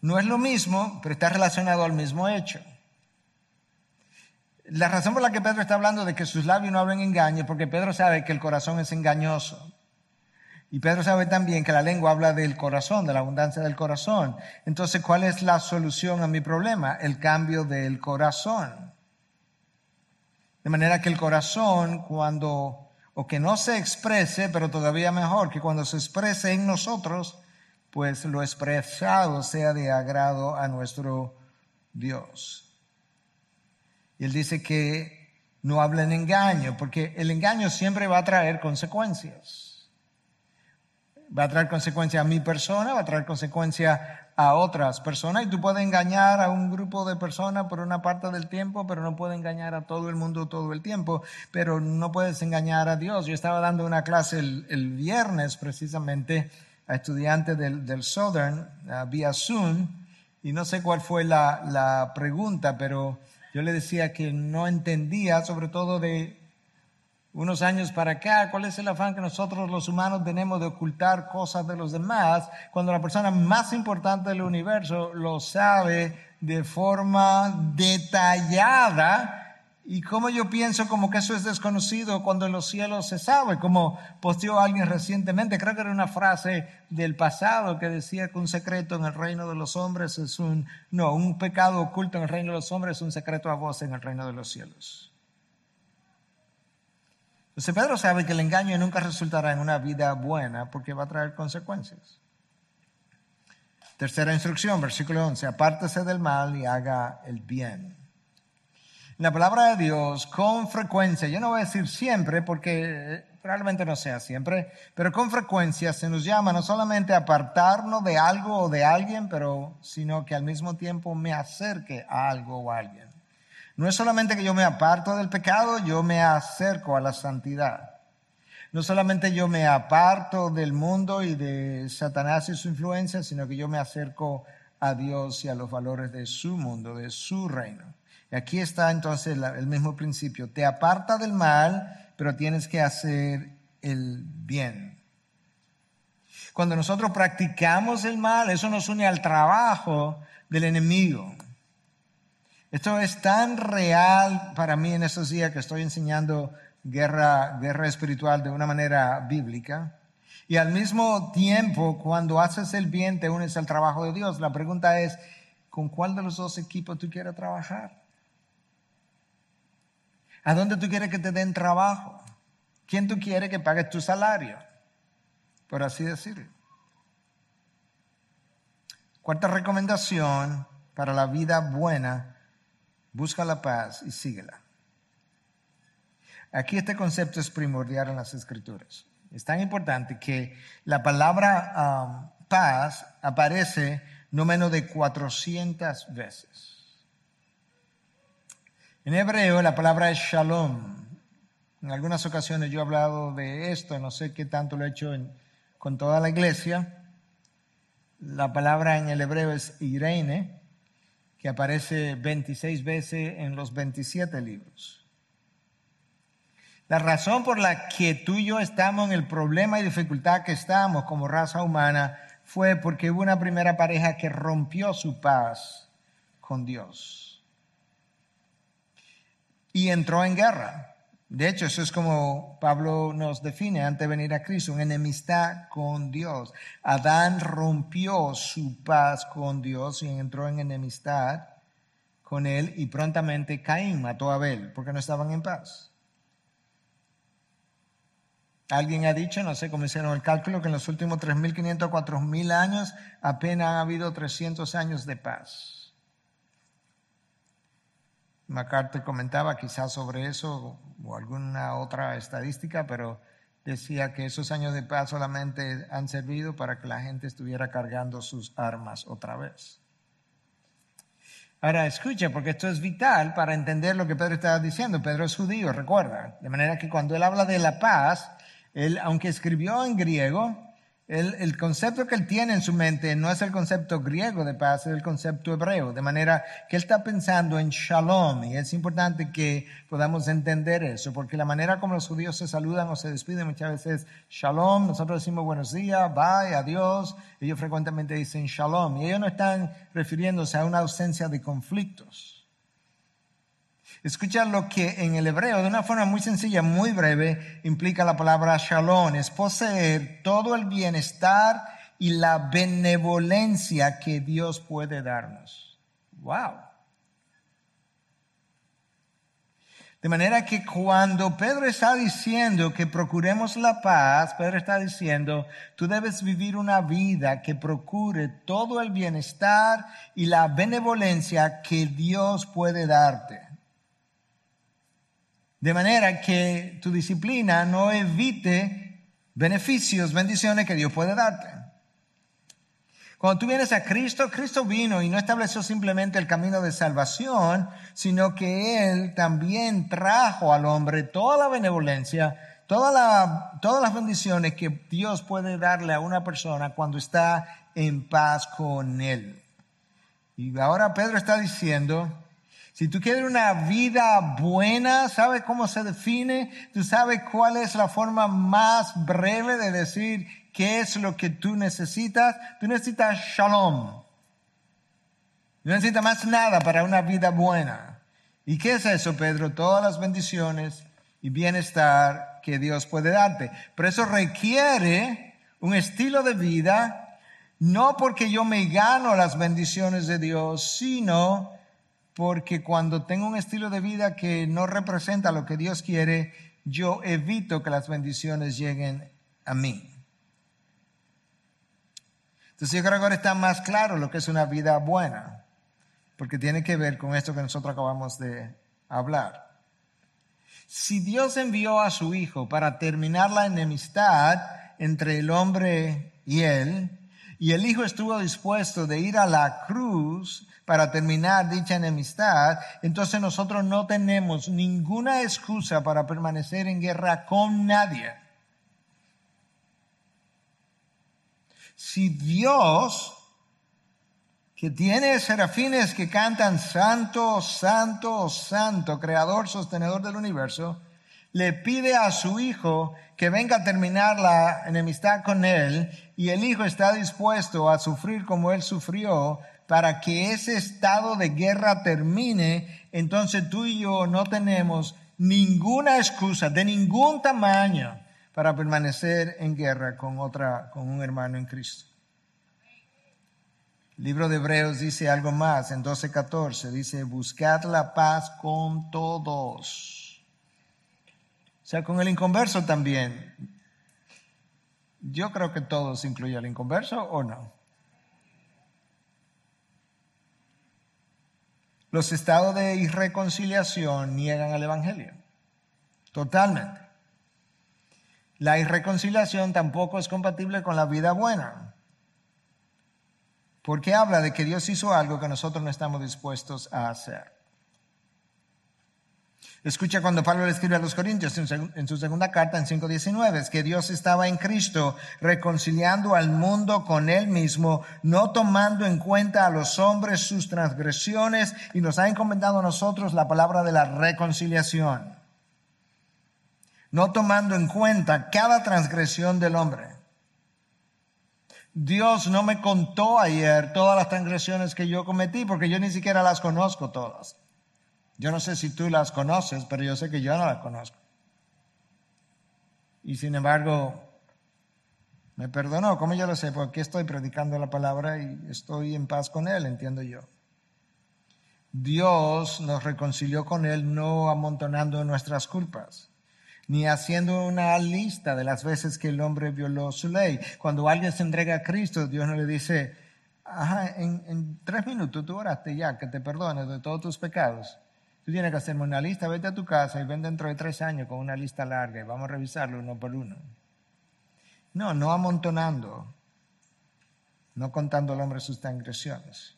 No es lo mismo, pero está relacionado al mismo hecho. La razón por la que Pedro está hablando de que sus labios no hablen engaño porque Pedro sabe que el corazón es engañoso. Y Pedro sabe también que la lengua habla del corazón, de la abundancia del corazón. Entonces, ¿cuál es la solución a mi problema? El cambio del corazón. De manera que el corazón, cuando, o que no se exprese, pero todavía mejor, que cuando se exprese en nosotros, pues lo expresado sea de agrado a nuestro Dios. Y él dice que no hablen engaño, porque el engaño siempre va a traer consecuencias. Va a traer consecuencias a mi persona, va a traer consecuencias a otras personas. Y tú puedes engañar a un grupo de personas por una parte del tiempo, pero no puedes engañar a todo el mundo todo el tiempo. Pero no puedes engañar a Dios. Yo estaba dando una clase el, viernes precisamente a estudiantes del, Southern, vía Zoom, y no sé cuál fue la pregunta, pero yo le decía que no entendía, sobre todo de unos años para acá, cuál es el afán que nosotros los humanos tenemos de ocultar cosas de los demás, cuando la persona más importante del universo lo sabe de forma detallada y como yo pienso como que eso es desconocido cuando en los cielos se sabe, como posteó alguien recientemente, creo que era una frase del pasado que decía que un secreto en el reino de los hombres es un, no, un pecado oculto en el reino de los hombres es un secreto a voz en el reino de los cielos. Entonces Pedro sabe que el engaño nunca resultará en una vida buena porque va a traer consecuencias. Tercera instrucción, versículo 11, apártese del mal y haga el bien la palabra de Dios con frecuencia, yo no voy a decir siempre porque probablemente no sea siempre, pero con frecuencia se nos llama no solamente apartarnos de algo o de alguien, pero sino que al mismo tiempo me acerque a algo o a alguien. No es solamente que yo me aparto del pecado, yo me acerco a la santidad. No solamente yo me aparto del mundo y de Satanás y su influencia, sino que yo me acerco a Dios y a los valores de su mundo, de su reino. Y aquí está entonces el mismo principio. Te aparta del mal, pero tienes que hacer el bien. Cuando nosotros practicamos el mal, eso nos une al trabajo del enemigo. Esto es tan real para mí en estos días que estoy enseñando guerra, guerra espiritual de una manera bíblica. Y al mismo tiempo, cuando haces el bien, te unes al trabajo de Dios. La pregunta es, ¿con cuál de los dos equipos tú quieres trabajar? ¿A dónde tú quieres que te den trabajo? ¿Quién tú quieres que pague tu salario? Por así decirlo. Cuarta recomendación para la vida buena, busca la paz y síguela. Aquí este concepto es primordial en las escrituras. Es tan importante que la palabra um, paz aparece no menos de 400 veces. En hebreo la palabra es shalom. En algunas ocasiones yo he hablado de esto, no sé qué tanto lo he hecho con toda la iglesia. La palabra en el hebreo es Irene, que aparece 26 veces en los 27 libros. La razón por la que tú y yo estamos en el problema y dificultad que estamos como raza humana fue porque hubo una primera pareja que rompió su paz con Dios y entró en guerra. De hecho, eso es como Pablo nos define antes de venir a Cristo, una enemistad con Dios. Adán rompió su paz con Dios y entró en enemistad con él y prontamente Caín mató a Abel porque no estaban en paz. Alguien ha dicho, no sé cómo hicieron el cálculo, que en los últimos 3.500, 4.000 años apenas ha habido 300 años de paz. MacArthur comentaba quizás sobre eso o alguna otra estadística, pero decía que esos años de paz solamente han servido para que la gente estuviera cargando sus armas otra vez. Ahora escuche, porque esto es vital para entender lo que Pedro estaba diciendo. Pedro es judío, recuerda. De manera que cuando él habla de la paz, él, aunque escribió en griego, el, concepto que él tiene en su mente no es el concepto griego de paz, es el concepto hebreo. De manera que él está pensando en shalom. Y es importante que podamos entender eso, porque la manera como los judíos se saludan o se despiden muchas veces es shalom. Nosotros decimos buenos días, bye, adiós. Ellos frecuentemente dicen shalom. Y ellos no están refiriéndose a una ausencia de conflictos Escucha lo que en el hebreo, de una forma muy sencilla, muy breve, implica la palabra shalom. Es poseer todo el bienestar y la benevolencia que Dios puede darnos. ¡Wow! De manera que cuando Pedro está diciendo que procuremos la paz, Pedro está diciendo, tú debes vivir una vida que procure todo el bienestar y la benevolencia que Dios puede darte. De manera que tu disciplina no evite beneficios, bendiciones que Dios puede darte. Cuando tú vienes a Cristo, Cristo vino y no estableció simplemente el camino de salvación, sino que Él también trajo al hombre toda la benevolencia, toda la, todas las bendiciones que Dios puede darle a una persona cuando está en paz con Él. Y ahora Pedro está diciendo, si tú quieres una vida buena, ¿sabes cómo se define? Tú sabes cuál es la forma más breve de decir qué es lo que tú necesitas. Tú necesitas shalom. No necesitas más nada para una vida buena. ¿Y qué es eso, Pedro? Todas las bendiciones y bienestar que Dios puede darte. Pero eso requiere un estilo de vida, no porque yo me gano las bendiciones de Dios, sino porque cuando tengo un estilo de vida que no representa lo que Dios quiere, yo evito que las bendiciones lleguen a mí. Entonces yo creo que ahora está más claro lo que es una vida buena, porque tiene que ver con esto que nosotros acabamos de hablar. Si Dios envió a su Hijo para terminar la enemistad entre el hombre y él, y el Hijo estuvo dispuesto de ir a la cruz para terminar dicha enemistad, entonces nosotros no tenemos ninguna excusa para permanecer en guerra con nadie. Si Dios, que tiene serafines que cantan santo, santo, santo, creador, sostenedor del universo, le pide a su hijo que venga a terminar la enemistad con él y el hijo está dispuesto a sufrir como él sufrió, para que ese estado de guerra termine, entonces tú y yo no tenemos ninguna excusa de ningún tamaño para permanecer en guerra con otra con un hermano en Cristo. El libro de Hebreos dice algo más en 12:14, dice, "Buscad la paz con todos." O sea, con el inconverso también. Yo creo que todos incluye al inconverso o no. Los estados de irreconciliación niegan al Evangelio. Totalmente. La irreconciliación tampoco es compatible con la vida buena. Porque habla de que Dios hizo algo que nosotros no estamos dispuestos a hacer. Escucha cuando Pablo le escribe a los Corintios en su segunda carta en 5.19, es que Dios estaba en Cristo reconciliando al mundo con él mismo, no tomando en cuenta a los hombres sus transgresiones y nos ha encomendado a nosotros la palabra de la reconciliación. No tomando en cuenta cada transgresión del hombre. Dios no me contó ayer todas las transgresiones que yo cometí porque yo ni siquiera las conozco todas. Yo no sé si tú las conoces, pero yo sé que yo no las conozco. Y sin embargo, me perdonó. ¿Cómo yo lo sé? Porque estoy predicando la palabra y estoy en paz con Él, entiendo yo. Dios nos reconcilió con Él no amontonando nuestras culpas. ni haciendo una lista de las veces que el hombre violó su ley. Cuando alguien se entrega a Cristo, Dios no le dice, Ajá, en, tres minutos tú oraste ya, que te perdones de todos tus pecados. Tú tienes que hacerme una lista, vete a tu casa y ven dentro de tres años con una lista larga y vamos a revisarlo uno por uno. No, no amontonando, no contando al hombre sus transgresiones.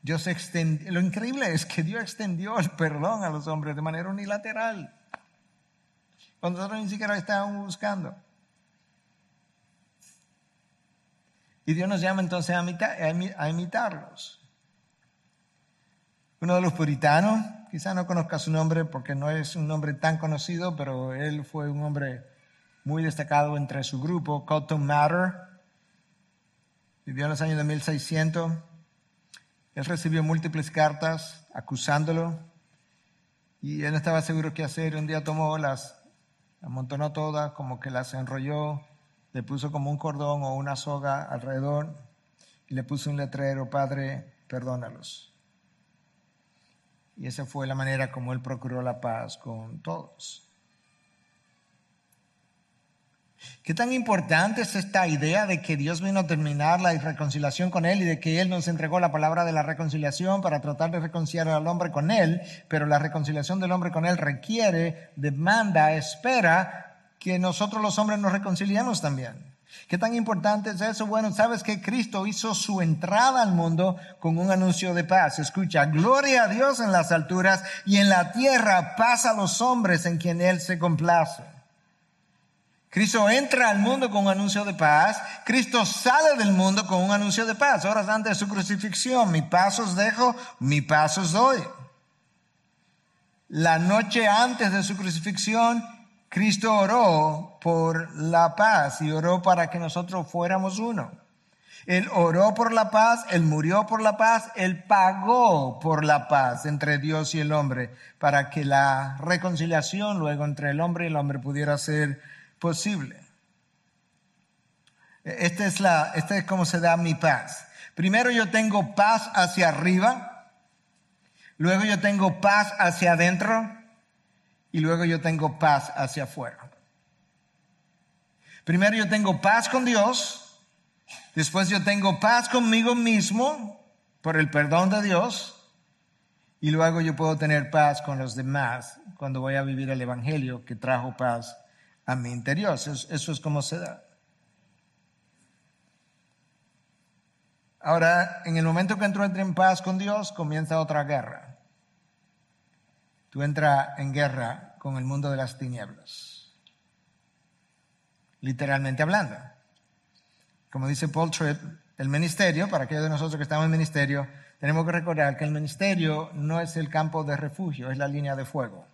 Dios extendió, lo increíble es que Dios extendió el perdón a los hombres de manera unilateral. Cuando nosotros ni siquiera estábamos buscando. Y Dios nos llama entonces a, imitarlos. Uno de los puritanos, quizá no conozca su nombre porque no es un nombre tan conocido, pero él fue un hombre muy destacado entre su grupo, Cotton Mather. Vivió en los años de 1600. Él recibió múltiples cartas acusándolo y él no estaba seguro qué hacer. Un día tomó las, amontonó todas, como que las enrolló le puso como un cordón o una soga alrededor y le puso un letrero, Padre, perdónalos. Y esa fue la manera como él procuró la paz con todos. ¿Qué tan importante es esta idea de que Dios vino a terminar la reconciliación con Él y de que Él nos entregó la palabra de la reconciliación para tratar de reconciliar al hombre con Él? Pero la reconciliación del hombre con Él requiere, demanda, espera que nosotros los hombres nos reconciliamos también. ¿Qué tan importante es eso? Bueno, sabes que Cristo hizo su entrada al mundo con un anuncio de paz. Escucha, gloria a Dios en las alturas y en la tierra paz a los hombres en quien Él se complace. Cristo entra al mundo con un anuncio de paz. Cristo sale del mundo con un anuncio de paz. Horas antes de su crucifixión, mi paz os dejo, mi paz os doy. La noche antes de su crucifixión, Cristo oró por la paz y oró para que nosotros fuéramos uno. Él oró por la paz, Él murió por la paz, Él pagó por la paz entre Dios y el hombre para que la reconciliación luego entre el hombre y el hombre pudiera ser posible. Esta es, la, esta es como se da mi paz. Primero yo tengo paz hacia arriba, luego yo tengo paz hacia adentro y luego yo tengo paz hacia afuera. Primero yo tengo paz con Dios, después yo tengo paz conmigo mismo por el perdón de Dios y luego yo puedo tener paz con los demás cuando voy a vivir el Evangelio que trajo paz a mi interior. Eso, es como se da. Ahora, en el momento que entro en paz con Dios, comienza otra guerra. Tú entras en guerra con el mundo de las tinieblas. Literalmente hablando. Como dice Paul Tripp, el ministerio, para aquellos de nosotros que estamos en ministerio, tenemos que recordar que el ministerio no es el campo de refugio, es la línea de fuego.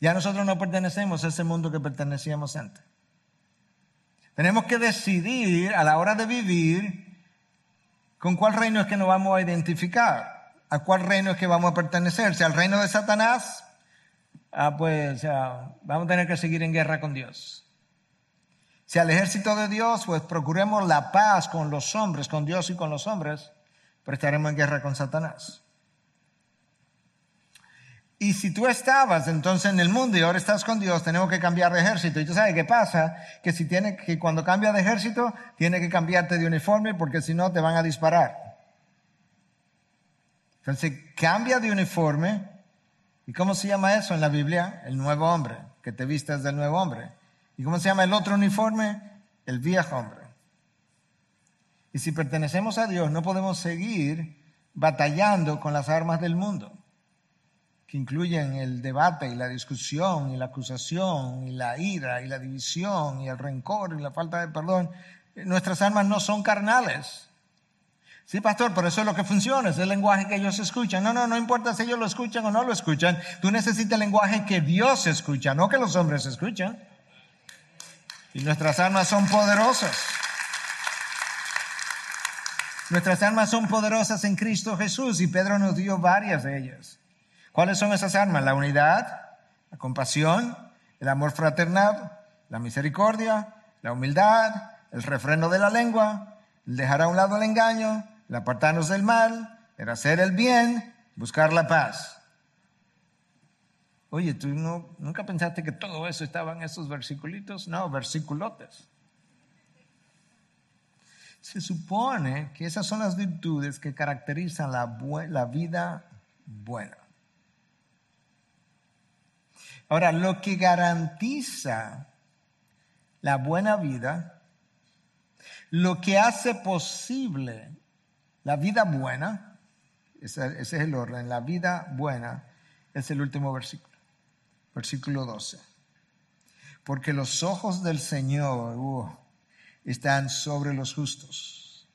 Ya nosotros no pertenecemos a ese mundo que pertenecíamos antes. Tenemos que decidir a la hora de vivir con cuál reino es que nos vamos a identificar. ¿A cuál reino es que vamos a pertenecer? ¿Si al reino de Satanás? Ah, pues vamos a tener que seguir en guerra con Dios. Si al ejército de Dios, pues procuremos la paz con los hombres, con Dios y con los hombres, pero estaremos en guerra con Satanás. Y si tú estabas entonces en el mundo y ahora estás con Dios, tenemos que cambiar de ejército. Y tú sabes qué pasa, que si tiene que cuando cambia de ejército, tiene que cambiarte de uniforme porque si no te van a disparar. Entonces cambia de uniforme. ¿Y cómo se llama eso en la Biblia? El nuevo hombre, que te vistas del nuevo hombre. ¿Y cómo se llama el otro uniforme? El viejo hombre. Y si pertenecemos a Dios, no podemos seguir batallando con las armas del mundo, que incluyen el debate y la discusión y la acusación y la ira y la división y el rencor y la falta de perdón. Nuestras armas no son carnales Sí, pastor, por eso es lo que funciona, es el lenguaje que ellos escuchan. No, no, no importa si ellos lo escuchan o no lo escuchan. Tú necesitas el lenguaje que Dios escucha, no que los hombres escuchan. Y nuestras armas son poderosas. Nuestras armas son poderosas en Cristo Jesús y Pedro nos dio varias de ellas. ¿Cuáles son esas armas? La unidad, la compasión, el amor fraternal, la misericordia, la humildad, el refreno de la lengua, el dejar a un lado el engaño, el apartarnos del mal, el hacer el bien, buscar la paz. Oye, ¿tú no, nunca pensaste que todo eso estaba en esos versículos? No, versículotes. Se supone que esas son las virtudes que caracterizan la, la vida buena. Ahora, lo que garantiza la buena vida, lo que hace posible la vida buena, ese, es el orden, la vida buena es el último versículo, versículo 12. Porque los ojos del Señor uh, están sobre los justos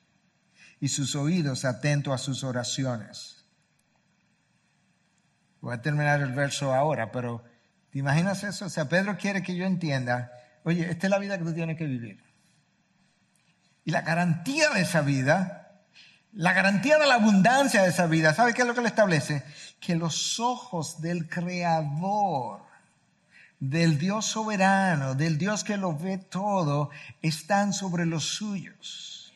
y sus oídos atentos a sus oraciones. Voy a terminar el verso ahora, pero ¿te imaginas eso? O sea, Pedro quiere que yo entienda, oye, esta es la vida que tú tienes que vivir. Y la garantía de esa vida la garantía de la abundancia de esa vida, ¿sabe qué es lo que le establece? Que los ojos del Creador, del Dios soberano, del Dios que lo ve todo, están sobre los suyos.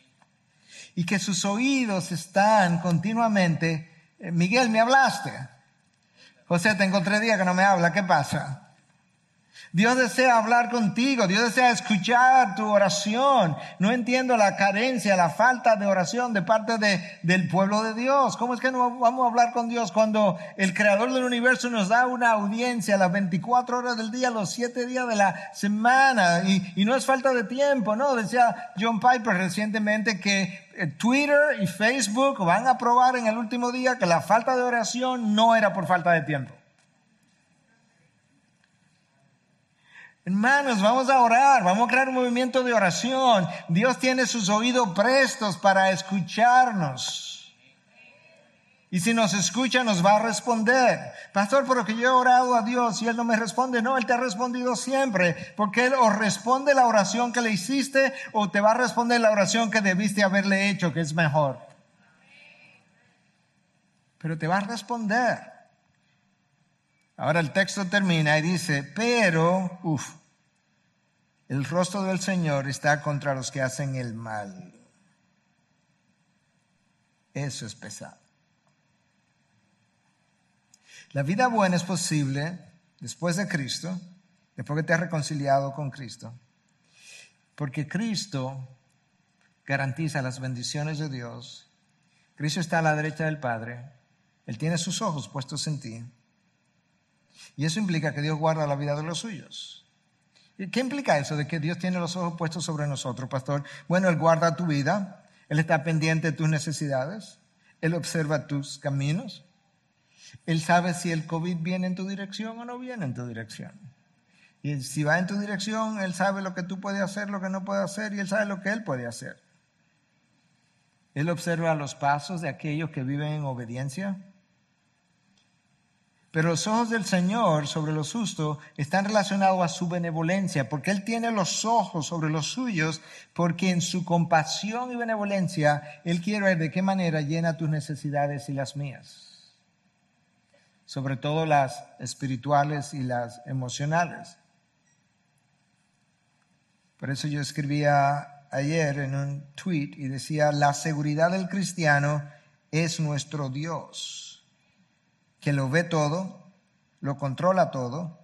Y que sus oídos están continuamente, eh, Miguel, ¿me hablaste? José, te encontré día que no me habla, ¿qué pasa? Dios desea hablar contigo, Dios desea escuchar tu oración. No entiendo la carencia, la falta de oración de parte de, del pueblo de Dios. ¿Cómo es que no vamos a hablar con Dios cuando el creador del universo nos da una audiencia las 24 horas del día, los 7 días de la semana? Y, y no es falta de tiempo, ¿no? Decía John Piper recientemente que eh, Twitter y Facebook van a probar en el último día que la falta de oración no era por falta de tiempo. Hermanos, vamos a orar, vamos a crear un movimiento de oración. Dios tiene sus oídos prestos para escucharnos. Y si nos escucha, nos va a responder. Pastor, pero que yo he orado a Dios y Él no me responde. No, Él te ha respondido siempre. Porque Él o responde la oración que le hiciste o te va a responder la oración que debiste haberle hecho, que es mejor. Pero te va a responder. Ahora el texto termina y dice, pero, uff, el rostro del Señor está contra los que hacen el mal. Eso es pesado. La vida buena es posible después de Cristo, después que te has reconciliado con Cristo, porque Cristo garantiza las bendiciones de Dios. Cristo está a la derecha del Padre, Él tiene sus ojos puestos en ti. Y eso implica que Dios guarda la vida de los suyos. ¿Qué implica eso de que Dios tiene los ojos puestos sobre nosotros, pastor? Bueno, Él guarda tu vida, Él está pendiente de tus necesidades, Él observa tus caminos, Él sabe si el COVID viene en tu dirección o no viene en tu dirección. Y si va en tu dirección, Él sabe lo que tú puedes hacer, lo que no puedes hacer, y Él sabe lo que Él puede hacer. Él observa los pasos de aquellos que viven en obediencia pero los ojos del Señor sobre los justos están relacionados a su benevolencia, porque Él tiene los ojos sobre los suyos, porque en su compasión y benevolencia Él quiere ver de qué manera llena tus necesidades y las mías, sobre todo las espirituales y las emocionales. Por eso yo escribía ayer en un tweet y decía, la seguridad del cristiano es nuestro Dios que lo ve todo, lo controla todo,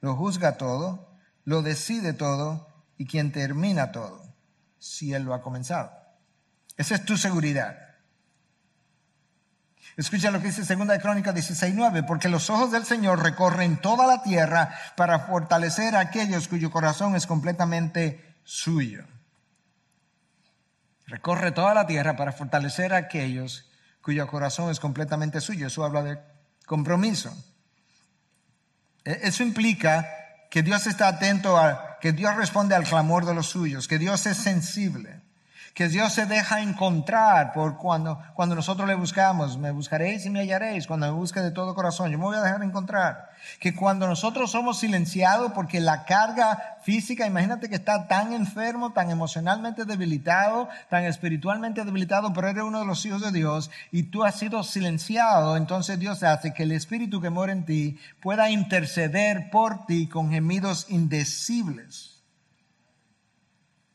lo juzga todo, lo decide todo y quien termina todo, si Él lo ha comenzado. Esa es tu seguridad. Escucha lo que dice 2 Crónica 16:9, porque los ojos del Señor recorren toda la tierra para fortalecer a aquellos cuyo corazón es completamente suyo. Recorre toda la tierra para fortalecer a aquellos cuyo corazón es completamente suyo. Eso habla de compromiso. E, eso implica que Dios está atento a, que Dios responde al clamor de los suyos, que Dios es sensible que Dios se deja encontrar por cuando, cuando nosotros le buscamos. Me buscaréis y me hallaréis cuando me busque de todo corazón. Yo me voy a dejar encontrar. Que cuando nosotros somos silenciados porque la carga física, imagínate que está tan enfermo, tan emocionalmente debilitado, tan espiritualmente debilitado, pero eres uno de los hijos de Dios y tú has sido silenciado, entonces Dios hace que el espíritu que mora en ti pueda interceder por ti con gemidos indecibles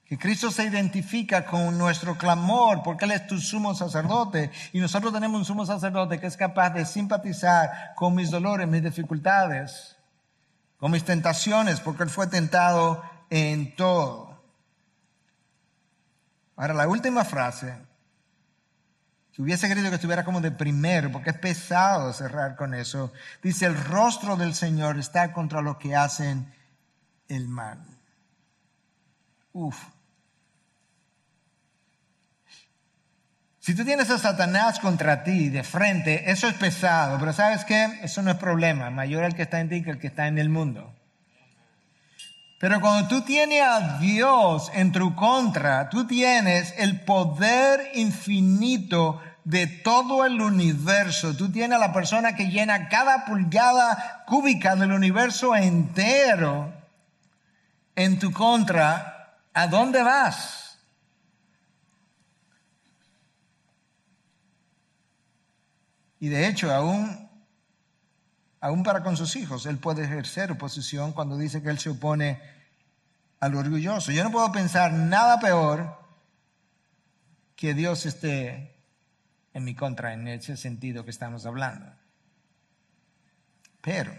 que Cristo se identifica con nuestro clamor porque Él es tu sumo sacerdote y nosotros tenemos un sumo sacerdote que es capaz de simpatizar con mis dolores, mis dificultades. o mis tentaciones, porque Él fue tentado en todo. Ahora, la última frase, que hubiese querido que estuviera como de primero, porque es pesado cerrar con eso, dice, el rostro del Señor está contra los que hacen el mal. Uf. Si tú tienes a Satanás contra ti de frente, eso es pesado, pero ¿sabes qué? Eso no es problema. Mayor el que está en ti que el que está en el mundo. Pero cuando tú tienes a Dios en tu contra, tú tienes el poder infinito de todo el universo. Tú tienes a la persona que llena cada pulgada cúbica del universo entero en tu contra. ¿A dónde vas? Y de hecho, aún, aún para con sus hijos, él puede ejercer oposición cuando dice que él se opone al orgulloso. Yo no puedo pensar nada peor que Dios esté en mi contra en ese sentido que estamos hablando. Pero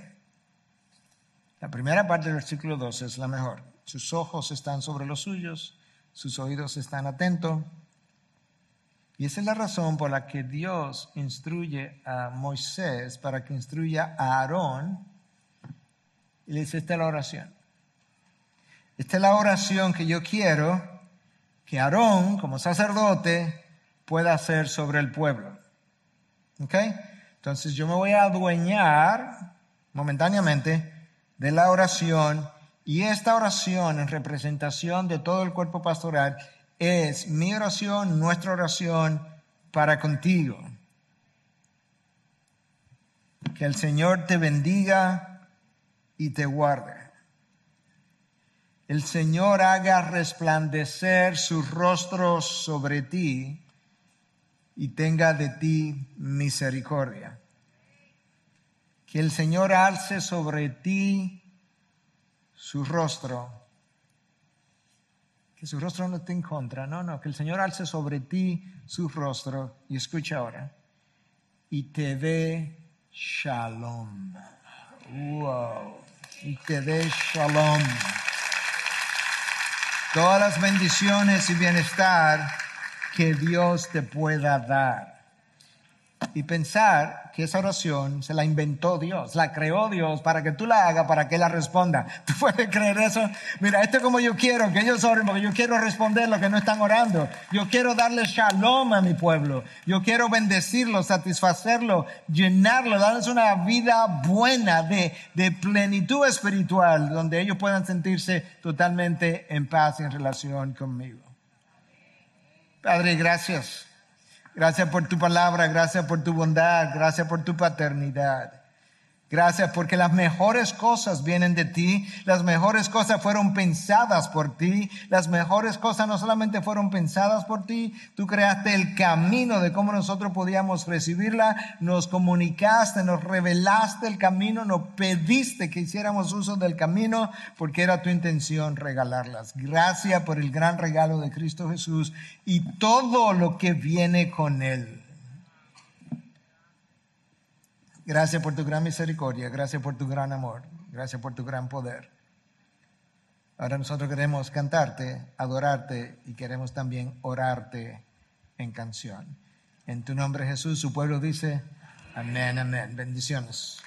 la primera parte del versículo 12 es la mejor. Sus ojos están sobre los suyos, sus oídos están atentos y esa es la razón por la que Dios instruye a Moisés para que instruya a Aarón. Y le dice, esta es la oración. Esta es la oración que yo quiero que Aarón, como sacerdote, pueda hacer sobre el pueblo. ¿Ok? Entonces yo me voy a adueñar momentáneamente de la oración y esta oración en representación de todo el cuerpo pastoral es mi oración, nuestra oración para contigo. Que el Señor te bendiga y te guarde. El Señor haga resplandecer su rostro sobre ti y tenga de ti misericordia. Que el Señor alce sobre ti su rostro que su rostro no te en contra, no, no, que el Señor alce sobre ti su rostro y escucha ahora, y te dé shalom. Wow, y te dé shalom. Todas las bendiciones y bienestar que Dios te pueda dar y pensar que esa oración se la inventó Dios, la creó Dios para que tú la hagas, para que la responda. ¿Tú puedes creer eso? Mira, esto es como yo quiero, que ellos oren, porque yo quiero responder lo que no están orando. Yo quiero darle shalom a mi pueblo. Yo quiero bendecirlo, satisfacerlo, llenarlo, darles una vida buena de, de plenitud espiritual, donde ellos puedan sentirse totalmente en paz en relación conmigo. Padre, gracias Gracias por tu palabra, gracias por tu bondad, gracias por tu paternidad. Gracias porque las mejores cosas vienen de ti, las mejores cosas fueron pensadas por ti, las mejores cosas no solamente fueron pensadas por ti, tú creaste el camino de cómo nosotros podíamos recibirla, nos comunicaste, nos revelaste el camino, nos pediste que hiciéramos uso del camino porque era tu intención regalarlas. Gracias por el gran regalo de Cristo Jesús y todo lo que viene con él. Gracias por tu gran misericordia, gracias por tu gran amor, gracias por tu gran poder. Ahora nosotros queremos cantarte, adorarte y queremos también orarte en canción. En tu nombre Jesús, su pueblo dice, amén, amén. Bendiciones.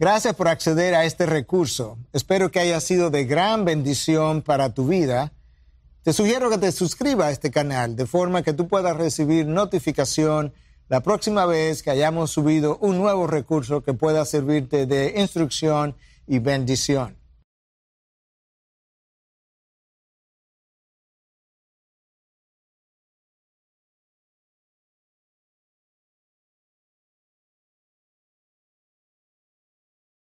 Gracias por acceder a este recurso. Espero que haya sido de gran bendición para tu vida te sugiero que te suscribas a este canal de forma que tú puedas recibir notificación la próxima vez que hayamos subido un nuevo recurso que pueda servirte de instrucción y bendición.